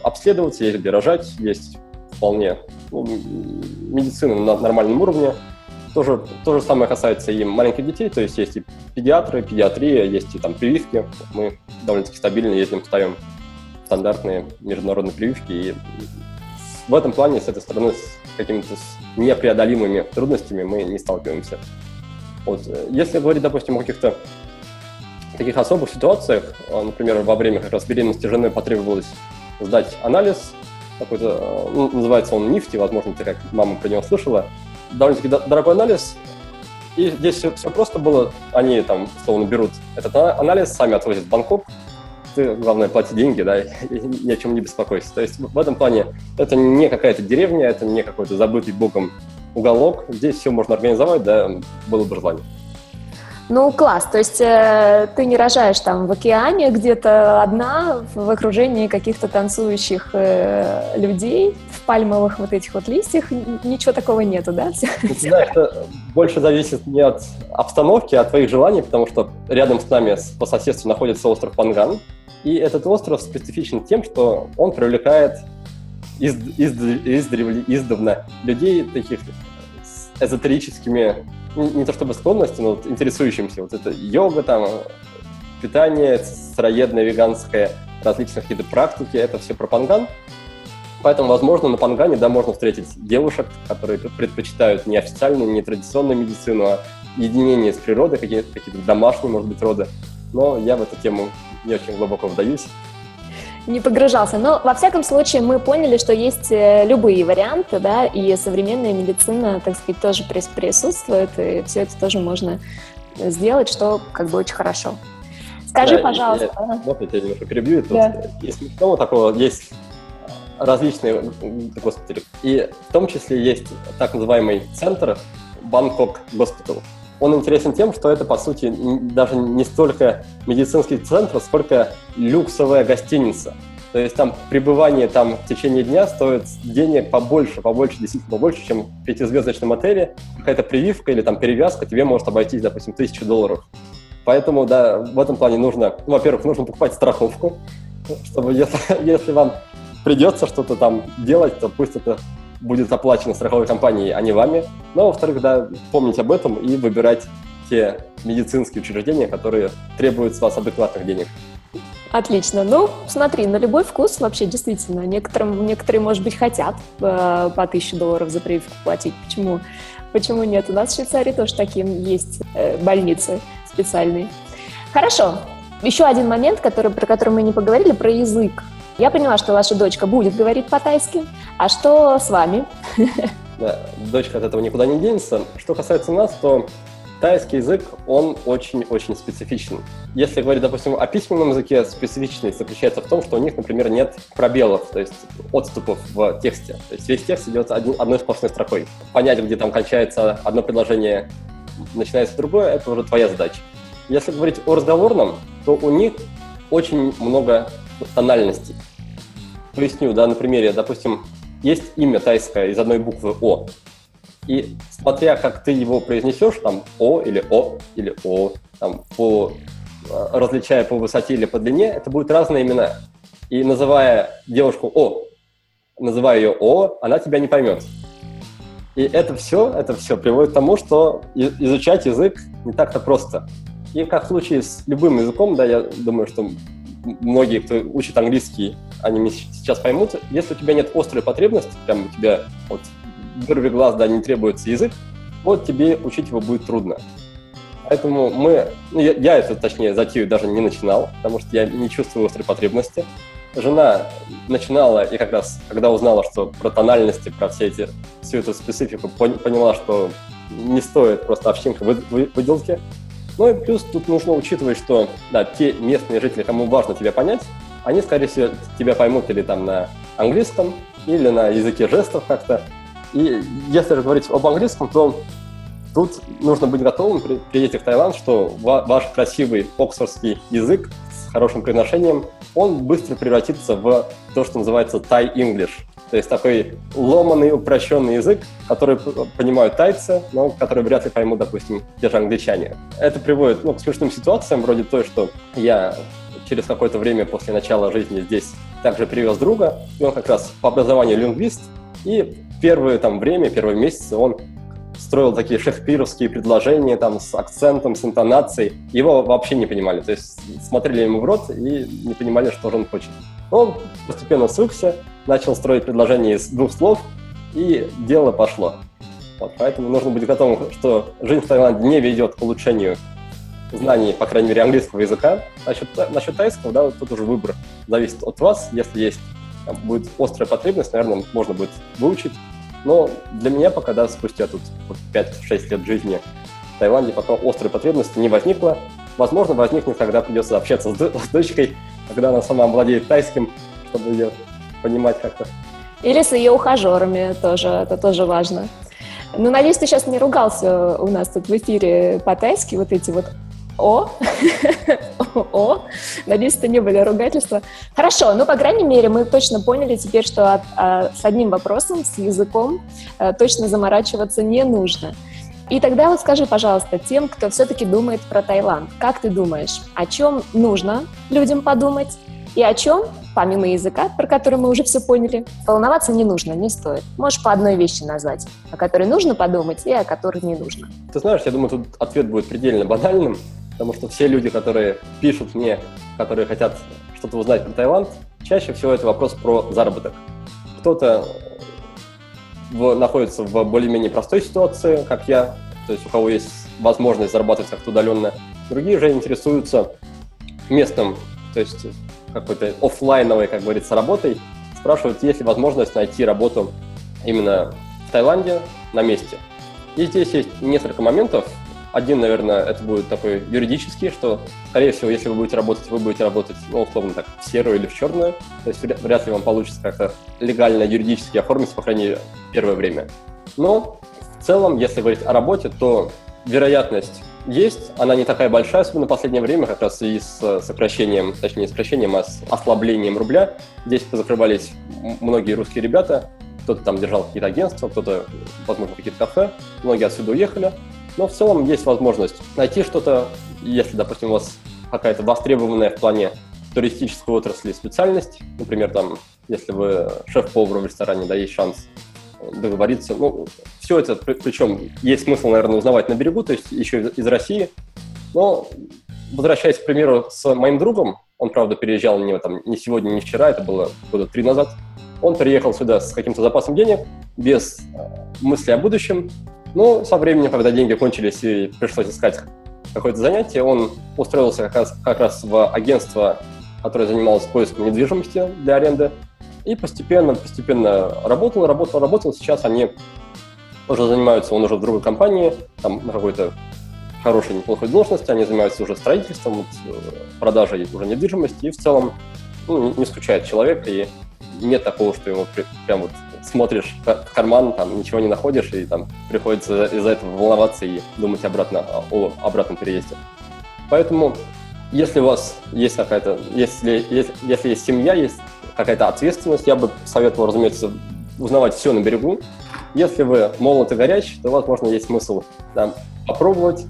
обследоваться, есть где рожать, есть вполне ну, медицина на нормальном уровне. Тоже, то же самое касается и маленьких детей, то есть есть и педиатры, педиатрия, есть и там прививки. Мы довольно-таки стабильно ездим, ставим стандартные международные прививки. И в этом плане, с этой стороны, с какими-то непреодолимыми трудностями мы не сталкиваемся. Вот. Если говорить, допустим, о каких-то таких особых ситуациях, а, например, во время как раз беременности жены потребовалось сдать анализ, какой-то, а, ну, называется он нефти, возможно, ты как мама про него слышала, довольно-таки дорогой анализ, и здесь все, все просто было, они там, словно берут этот анализ, сами отвозят в Бангкок, ты, главное, плати деньги, да, (laughs) и ни о чем не беспокойся. То есть в этом плане это не какая-то деревня, это не какой-то забытый богом уголок, здесь все можно организовать, да, было бы желание. Ну, класс. То есть э, ты не рожаешь там в океане где-то одна в окружении каких-то танцующих э, людей в пальмовых вот этих вот листьях ничего такого нету, да? Ну, ты знаешь, это больше зависит не от обстановки, а от твоих желаний, потому что рядом с нами по соседству находится остров Панган, и этот остров специфичен тем, что он привлекает из, из, издревле, издавна людей таких эзотерическими, не, не то чтобы склонностями, но вот интересующимся. Вот это йога, там, питание, сыроедное, веганское, различные какие-то практики, это все про панган. Поэтому, возможно, на Пангане, да, можно встретить девушек, которые предпочитают не официальную, не традиционную медицину, а единение с природой, какие-то какие домашние, может быть, роды. Но я в эту тему не очень глубоко вдаюсь. Не погружался. Но, во всяком случае, мы поняли, что есть э, любые варианты, да, и современная медицина, так сказать, тоже присутствует, и все это тоже можно сделать, что как бы очень хорошо. Скажи, да, пожалуйста. Я, вот я тебя немножко перебью. Да. Тут из смешного такого есть различные госпитали. И в том числе есть так называемый центр Бангкок Госпитал. Он интересен тем, что это, по сути, даже не столько медицинский центр, сколько люксовая гостиница. То есть там пребывание там в течение дня стоит денег побольше, побольше, действительно побольше, чем в пятизвездочном отеле. Какая-то прививка или там перевязка тебе может обойтись, допустим, тысячу долларов. Поэтому, да, в этом плане нужно, ну, во-первых, нужно покупать страховку, чтобы если, (laughs) если вам придется что-то там делать, то пусть это будет оплачено страховой компанией, а не вами. Но, во-вторых, да, помнить об этом и выбирать те медицинские учреждения, которые требуют с вас адекватных денег. Отлично. Ну, смотри, на любой вкус вообще действительно. Некоторым, некоторые, может быть, хотят э, по тысяче долларов за прививку платить. Почему, почему нет? У нас в Швейцарии тоже такие есть э, больницы специальные. Хорошо. Еще один момент, который, про который мы не поговорили, про язык. Я поняла, что ваша дочка будет говорить по-тайски. А что с вами? Да, дочка от этого никуда не денется. Что касается нас, то тайский язык, он очень-очень специфичен. Если говорить, допустим, о письменном языке, специфичность заключается в том, что у них, например, нет пробелов, то есть отступов в тексте. То есть весь текст идет одной сплошной строкой. Понять, где там кончается одно предложение, начинается другое, это уже твоя задача. Если говорить о разговорном, то у них очень много тональностей. Поясню, да, на примере, допустим, есть имя тайское из одной буквы О. И смотря как ты его произнесешь, там О или О или О, там, по, э, различая по высоте или по длине, это будут разные имена. И называя девушку О, называя ее О, она тебя не поймет. И это все, это все приводит к тому, что изучать язык не так-то просто. И как в случае с любым языком, да, я думаю, что многие, кто учит английский, они меня сейчас поймут, если у тебя нет острой потребности, прям у тебя вот вырви глаз, да, не требуется язык, вот тебе учить его будет трудно. Поэтому мы, ну, я, я это, точнее, затею даже не начинал, потому что я не чувствую острой потребности. Жена начинала, и как раз, когда узнала, что про тональности, про все эти, всю эту специфику, поняла, что не стоит просто овчинка выделки, ну и плюс тут нужно учитывать, что да, те местные жители, кому важно тебя понять, они, скорее всего, тебя поймут или там на английском, или на языке жестов как-то. И если же говорить об английском, то тут нужно быть готовым, при, приедете в Таиланд, что ва- ваш красивый оксфордский язык с хорошим произношением, он быстро превратится в то, что называется Thai English. То есть такой ломанный, упрощенный язык, который понимают тайцы, но который вряд ли поймут, допустим, те же англичане. Это приводит ну, к смешным ситуациям, вроде той, что я через какое-то время после начала жизни здесь также привез друга, и он как раз по образованию лингвист, и первое там время, первые месяцы он строил такие шекспировские предложения там с акцентом, с интонацией. Его вообще не понимали. То есть смотрели ему в рот и не понимали, что же он хочет. Он постепенно свыкся, начал строить предложение из двух слов, и дело пошло. Вот, поэтому нужно быть готовым, что жизнь в Таиланде не ведет к улучшению знаний, по крайней мере, английского языка. Насчет, насчет тайского, да, вот тут уже выбор зависит от вас. Если есть там, будет острая потребность, наверное, можно будет выучить. Но для меня пока, да, спустя тут вот 5-6 лет жизни в Таиланде, пока острой потребности не возникло. Возможно, возникнет, когда придется общаться с, с дочкой, когда она сама владеет тайским, чтобы ее понимать как-то. Или с ее ухажерами тоже, это тоже важно. Ну, надеюсь, ты сейчас не ругался у нас тут в эфире по-тайски, вот эти вот О, о, надеюсь, это не были ругательства. Хорошо, ну, по крайней мере, мы точно поняли теперь, что от, а, с одним вопросом, с языком, а, точно заморачиваться не нужно. И тогда вот скажи, пожалуйста, тем, кто все-таки думает про Таиланд, как ты думаешь, о чем нужно людям подумать и о чем, помимо языка, про который мы уже все поняли, волноваться не нужно, не стоит. Можешь по одной вещи назвать, о которой нужно подумать и о которой не нужно. Ты знаешь, я думаю, тут ответ будет предельно банальным, потому что все люди, которые пишут мне, которые хотят что-то узнать про Таиланд, чаще всего это вопрос про заработок. Кто-то в, находится в более-менее простой ситуации, как я, то есть у кого есть возможность зарабатывать как-то удаленно. Другие же интересуются местом, то есть какой-то офлайновой, как говорится, работой. Спрашивают, есть ли возможность найти работу именно в Таиланде на месте. И здесь есть несколько моментов, один, наверное, это будет такой юридический, что, скорее всего, если вы будете работать, вы будете работать, ну, условно так, в серую или в черную. То есть вряд ли вам получится как-то легально, юридически оформить, по крайней мере, первое время. Но в целом, если говорить о работе, то вероятность есть, она не такая большая, особенно в последнее время, как раз и с сокращением, точнее, не сокращением, а с ослаблением рубля. Здесь позакрывались многие русские ребята, кто-то там держал какие-то агентства, кто-то, возможно, какие-то кафе, многие отсюда уехали. Но в целом есть возможность найти что-то, если, допустим, у вас какая-то востребованная в плане туристической отрасли специальность, например, там, если вы шеф-повар в ресторане, да, есть шанс договориться. Ну, все это, причем есть смысл, наверное, узнавать на берегу, то есть еще из России. Но возвращаясь, к примеру, с моим другом, он, правда, переезжал не, там, не сегодня, не вчера, это было года три назад, он приехал сюда с каким-то запасом денег, без э, мысли о будущем, но со временем, когда деньги кончились и пришлось искать какое-то занятие, он устроился как раз, как раз в агентство, которое занималось поиском недвижимости для аренды, и постепенно, постепенно работал, работал, работал. Сейчас они уже занимаются, он уже в другой компании, там какой-то хорошей, неплохой должности, они занимаются уже строительством, э, продажей уже недвижимости, и в целом ну, не скучает человек, и нет такого, что ему прям вот смотришь в карман, там ничего не находишь, и там приходится из-за этого волноваться и думать обратно о обратном переезде. Поэтому, если у вас есть какая-то, если, если, если есть семья, есть какая-то ответственность, я бы советовал, разумеется, узнавать все на берегу. Если вы молод и горяч, то, возможно, есть смысл да, попробовать,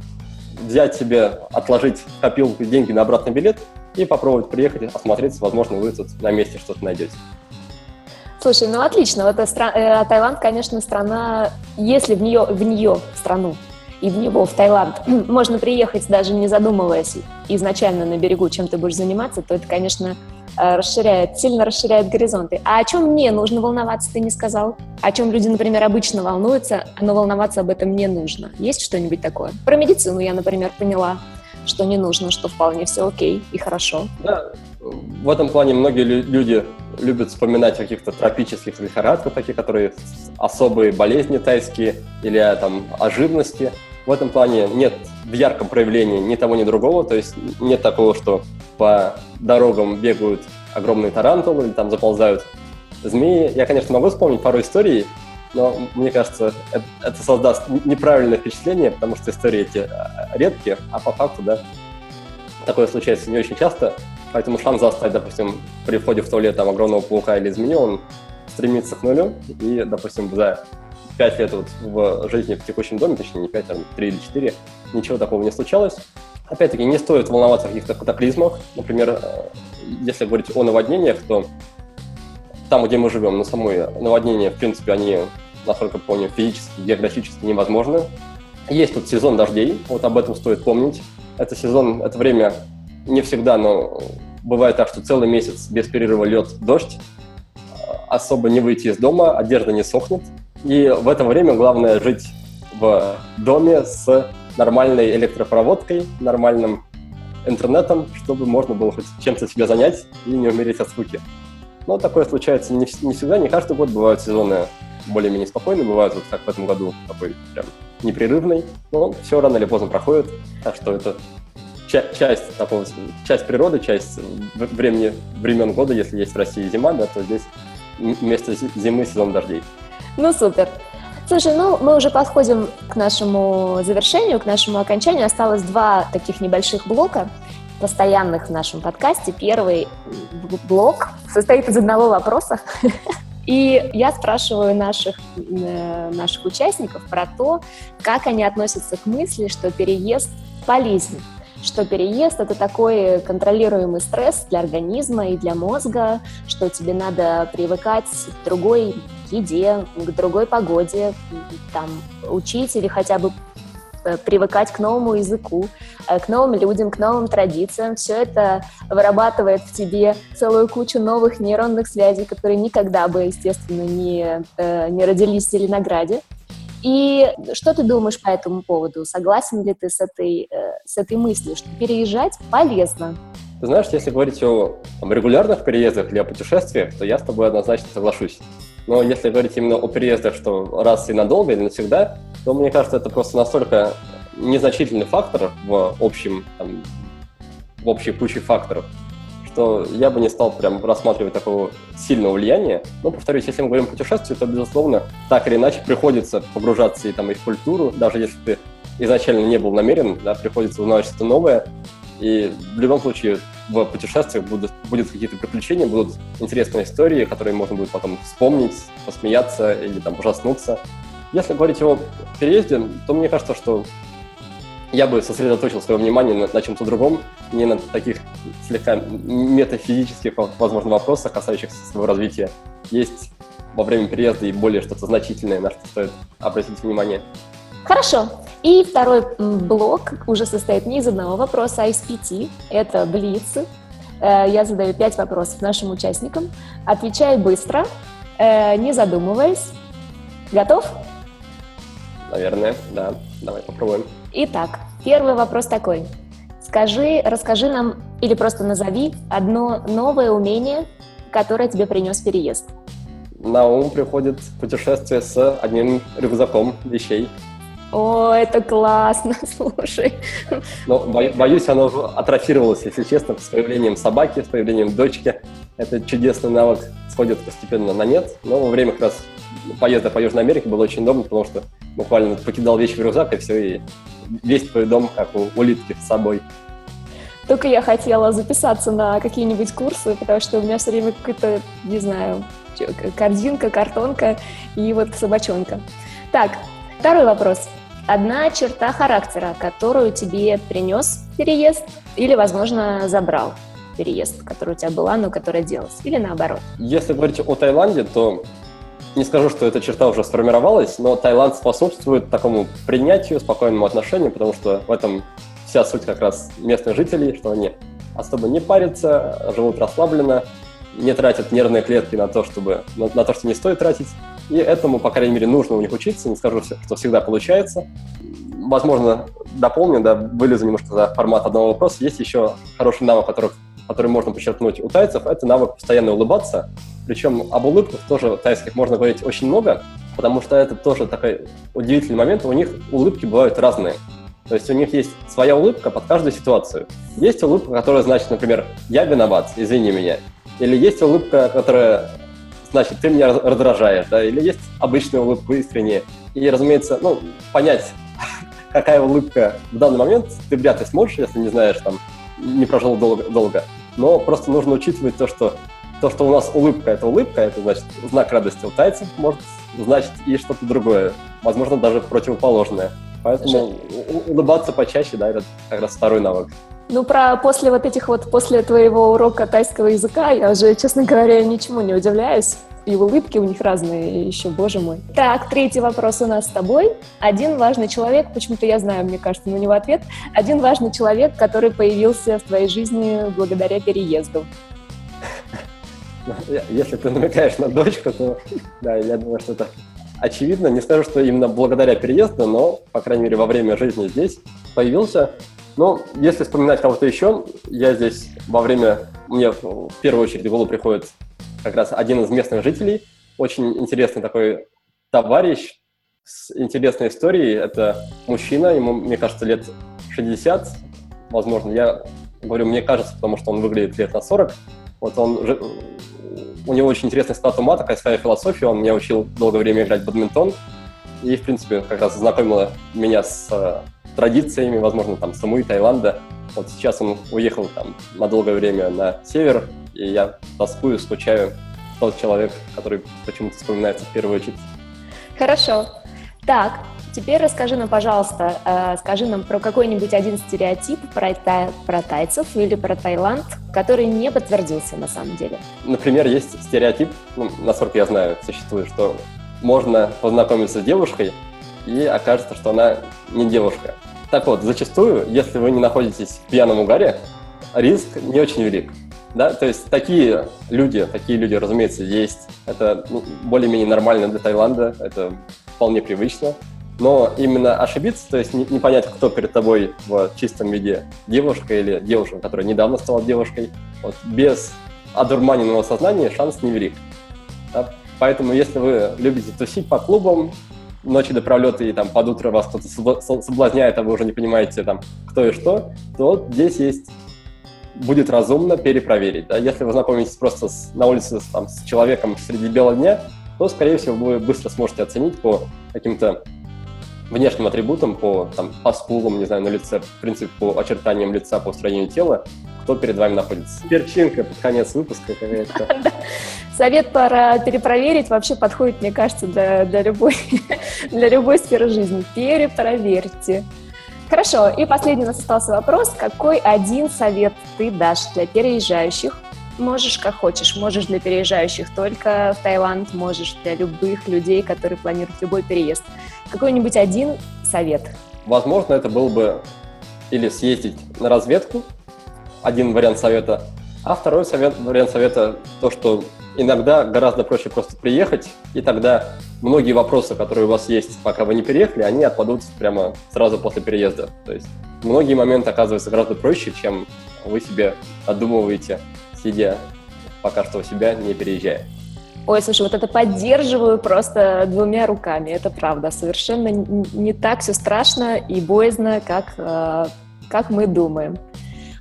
взять себе, отложить копилку деньги на обратный билет и попробовать приехать, осмотреться, возможно, вы тут на месте что-то найдете. Слушай, ну отлично. Вот стра... э, Таиланд, конечно, страна, если в нее, в нее, страну, и в него, в Таиланд, (clears throat) можно приехать, даже не задумываясь изначально на берегу, чем ты будешь заниматься, то это, конечно, э, расширяет, сильно расширяет горизонты. А о чем мне нужно волноваться, ты не сказал? О чем люди, например, обычно волнуются, но волноваться об этом не нужно. Есть что-нибудь такое? Про медицину я, например, поняла, что не нужно, что вполне все окей и хорошо. Да, в этом плане многие люди любят вспоминать о каких-то тропических лихорадках, такие, которые особые болезни тайские или там о живности. В этом плане нет в ярком проявлении ни того, ни другого, то есть нет такого, что по дорогам бегают огромные тарантулы или там заползают змеи. Я, конечно, могу вспомнить пару историй, но мне кажется, это, создаст неправильное впечатление, потому что истории эти а, редкие, а по факту, да, такое случается не очень часто. Поэтому шанс застать, допустим, при входе в туалет там, огромного паука или змеи, он стремится к нулю. И, допустим, за 5 лет вот в жизни в текущем доме, точнее не 5, а 3 или 4, ничего такого не случалось. Опять-таки, не стоит волноваться о каких-то катаклизмах. Например, э, если говорить о наводнениях, то там, где мы живем, на самой наводнения, в принципе, они, насколько помню, физически, географически невозможны. Есть тут сезон дождей, вот об этом стоит помнить. Это сезон, это время не всегда, но бывает так, что целый месяц без перерыва лед, дождь, особо не выйти из дома, одежда не сохнет. И в это время главное жить в доме с нормальной электропроводкой, нормальным интернетом, чтобы можно было хоть чем-то себя занять и не умереть от скуки. Но такое случается не, не всегда, не каждый год. Бывают сезоны более-менее спокойные, бывают, вот как в этом году, такой прям непрерывный. Но все рано или поздно проходит, так что это часть такого, часть природы, часть времени, времен года, если есть в России зима, да, то здесь вместо зимы сезон дождей. Ну, супер. Слушай, ну мы уже подходим к нашему завершению, к нашему окончанию. Осталось два таких небольших блока постоянных в нашем подкасте. Первый блок состоит из одного вопроса. (laughs) И я спрашиваю наших, э, наших участников про то, как они относятся к мысли, что переезд полезен что переезд — это такой контролируемый стресс для организма и для мозга, что тебе надо привыкать к другой еде, к другой погоде, там, учить или хотя бы э, привыкать к новому языку, э, к новым людям, к новым традициям. Все это вырабатывает в тебе целую кучу новых нейронных связей, которые никогда бы, естественно, не, э, не родились в Зеленограде. И что ты думаешь по этому поводу? Согласен ли ты с этой, с этой мыслью, что переезжать полезно? Ты знаешь, если говорить о регулярных переездах или о путешествиях, то я с тобой однозначно соглашусь. Но если говорить именно о переездах, что раз и надолго или навсегда, то мне кажется, это просто настолько незначительный фактор в общем, там, в общей куче факторов, что я бы не стал прям рассматривать такого сильного влияния. Но, повторюсь, если мы говорим о путешествии, то, безусловно, так или иначе приходится погружаться и, там, и в культуру, даже если ты изначально не был намерен, да, приходится узнавать что-то новое. И в любом случае в путешествиях будут, будут какие-то приключения, будут интересные истории, которые можно будет потом вспомнить, посмеяться или там ужаснуться. Если говорить о переезде, то мне кажется, что я бы сосредоточил свое внимание на, на чем-то другом, не на таких слегка метафизических, возможно, вопросах, касающихся своего развития. Есть во время переезда и более что-то значительное, на что стоит обратить внимание. Хорошо. И второй блок уже состоит не из одного вопроса, а из пяти. Это блицы. Э, я задаю пять вопросов нашим участникам. Отвечай быстро, э, не задумываясь. Готов? Наверное, да. Давай попробуем. Итак, первый вопрос такой. Скажи, расскажи нам или просто назови одно новое умение, которое тебе принес переезд. На ум приходит путешествие с одним рюкзаком вещей. О, это классно, (laughs) слушай. Но боюсь, оно атрофировалось, если честно, с появлением собаки, с появлением дочки. Этот чудесный навык сходит постепенно на нет. Но во время как раз поезда по Южной Америке было очень удобно, потому что буквально покидал вещи в рюкзак, и все, и весь твой дом, как у улитки, с собой. Только я хотела записаться на какие-нибудь курсы, потому что у меня все время какой-то, не знаю, корзинка, картонка и вот собачонка. Так, второй вопрос. Одна черта характера, которую тебе принес переезд или, возможно, забрал переезд, который у тебя была, но которая делалась, или наоборот? Если говорить о Таиланде, то не скажу, что эта черта уже сформировалась, но Таиланд способствует такому принятию, спокойному отношению, потому что в этом вся суть как раз местных жителей, что они особо не парятся, живут расслабленно, не тратят нервные клетки на то, чтобы, на, на то, что не стоит тратить. И этому, по крайней мере, нужно у них учиться. Не скажу, что всегда получается. Возможно, дополню, да, вылезу немножко за формат одного вопроса. Есть еще хороший навык, который, который можно подчеркнуть у тайцев. Это навык постоянно улыбаться. Причем об улыбках тоже тайских можно говорить очень много, потому что это тоже такой удивительный момент. У них улыбки бывают разные. То есть у них есть своя улыбка под каждую ситуацию. Есть улыбка, которая значит, например, «я виноват, извини меня». Или есть улыбка, которая значит, ты меня раздражаешь, да, или есть обычная улыбка искренняя. И, разумеется, ну, понять, (laughs) какая улыбка в данный момент, ты вряд ли сможешь, если не знаешь, там, не прожил долго, долго. Но просто нужно учитывать то, что то, что у нас улыбка – это улыбка, это значит знак радости у тайцев, может значить и что-то другое, возможно, даже противоположное. Поэтому улыбаться почаще, да, это как раз второй навык. Ну, про после вот этих вот, после твоего урока тайского языка, я уже, честно говоря, ничему не удивляюсь. И улыбки у них разные, еще, боже мой. Так, третий вопрос у нас с тобой. Один важный человек, почему-то я знаю, мне кажется, на него ответ. Один важный человек, который появился в твоей жизни благодаря переезду. (laughs) Если ты намекаешь на дочку, то да, я думаю, что это очевидно. Не скажу, что именно благодаря переезду, но, по крайней мере, во время жизни здесь появился. Но если вспоминать кого-то еще, я здесь во время... Мне в первую очередь в голову приходит как раз один из местных жителей, очень интересный такой товарищ с интересной историей. Это мужчина, ему, мне кажется, лет 60, возможно. Я говорю, мне кажется, потому что он выглядит лет на 40. Вот он у него очень интересный склад ума, такая своя философия. Он меня учил долгое время играть в бадминтон. и, в принципе, как раз знакомила меня с э, традициями, возможно, там, Самуи, Таиланда. Вот сейчас он уехал там на долгое время на север, и я тоскую, скучаю. Тот человек, который почему-то вспоминается в первую очередь. Хорошо. Так, теперь расскажи нам, пожалуйста, э, скажи нам про какой-нибудь один стереотип про, тай, про тайцев или про Таиланд, который не подтвердился на самом деле. Например, есть стереотип, ну, насколько я знаю, существует, что можно познакомиться с девушкой, и окажется, что она не девушка. Так вот, зачастую, если вы не находитесь в пьяном угаре, риск не очень велик. Да, то есть такие люди, такие люди, разумеется, есть. Это ну, более-менее нормально для Таиланда, это вполне привычно. Но именно ошибиться, то есть не, не понять, кто перед тобой в чистом виде, девушка или девушка, которая недавно стала девушкой, вот, без одурманенного сознания шанс невелик. Да? Поэтому если вы любите тусить по клубам, ночи до пролета и там под утро вас кто-то соблазняет, а вы уже не понимаете там кто и что, то вот здесь есть будет разумно перепроверить. Да? Если вы знакомитесь просто с, на улице там, с человеком среди бела дня, то, скорее всего, вы быстро сможете оценить по каким-то внешним атрибутам, по, там, по скулам, не знаю, на лице, в принципе, по очертаниям лица, по строению тела, кто перед вами находится. Перчинка под конец выпуска какая-то. (laughs) Совет пора перепроверить вообще подходит, мне кажется, для, для, любой, (laughs) для любой сферы жизни. Перепроверьте. Хорошо, и последний у нас остался вопрос. Какой один совет ты дашь для переезжающих? Можешь как хочешь, можешь для переезжающих только в Таиланд, можешь для любых людей, которые планируют любой переезд. Какой-нибудь один совет? Возможно, это был бы или съездить на разведку, один вариант совета, а второй совет, вариант совета то, что иногда гораздо проще просто приехать, и тогда многие вопросы, которые у вас есть, пока вы не переехали, они отпадут прямо сразу после переезда. То есть многие моменты оказываются гораздо проще, чем вы себе отдумываете, сидя пока что у себя, не переезжая. Ой, слушай, вот это поддерживаю просто двумя руками, это правда. Совершенно не так все страшно и боязно, как, э, как мы думаем.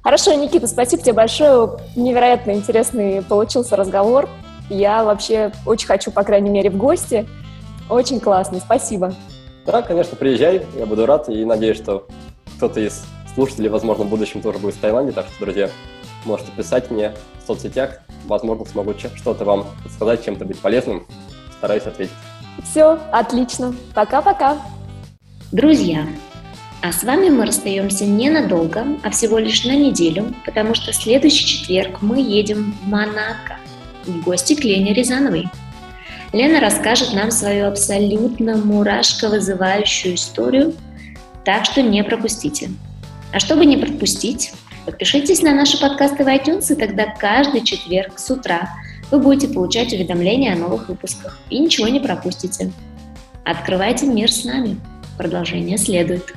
Хорошо, Никита, спасибо тебе большое. Невероятно интересный получился разговор. Я вообще очень хочу, по крайней мере, в гости. Очень классно, спасибо. Да, конечно, приезжай, я буду рад и надеюсь, что кто-то из слушателей, возможно, в будущем тоже будет в Таиланде, так что, друзья, можете писать мне в соцсетях, возможно, смогу что-то вам подсказать, чем-то быть полезным, стараюсь ответить. Все, отлично, пока-пока. Друзья, а с вами мы расстаемся ненадолго, а всего лишь на неделю, потому что в следующий четверг мы едем в Монако в гости к Лене Рязановой. Лена расскажет нам свою абсолютно мурашко вызывающую историю, так что не пропустите. А чтобы не пропустить, подпишитесь на наши подкасты в iTunes, и тогда каждый четверг с утра вы будете получать уведомления о новых выпусках и ничего не пропустите. Открывайте мир с нами. Продолжение следует.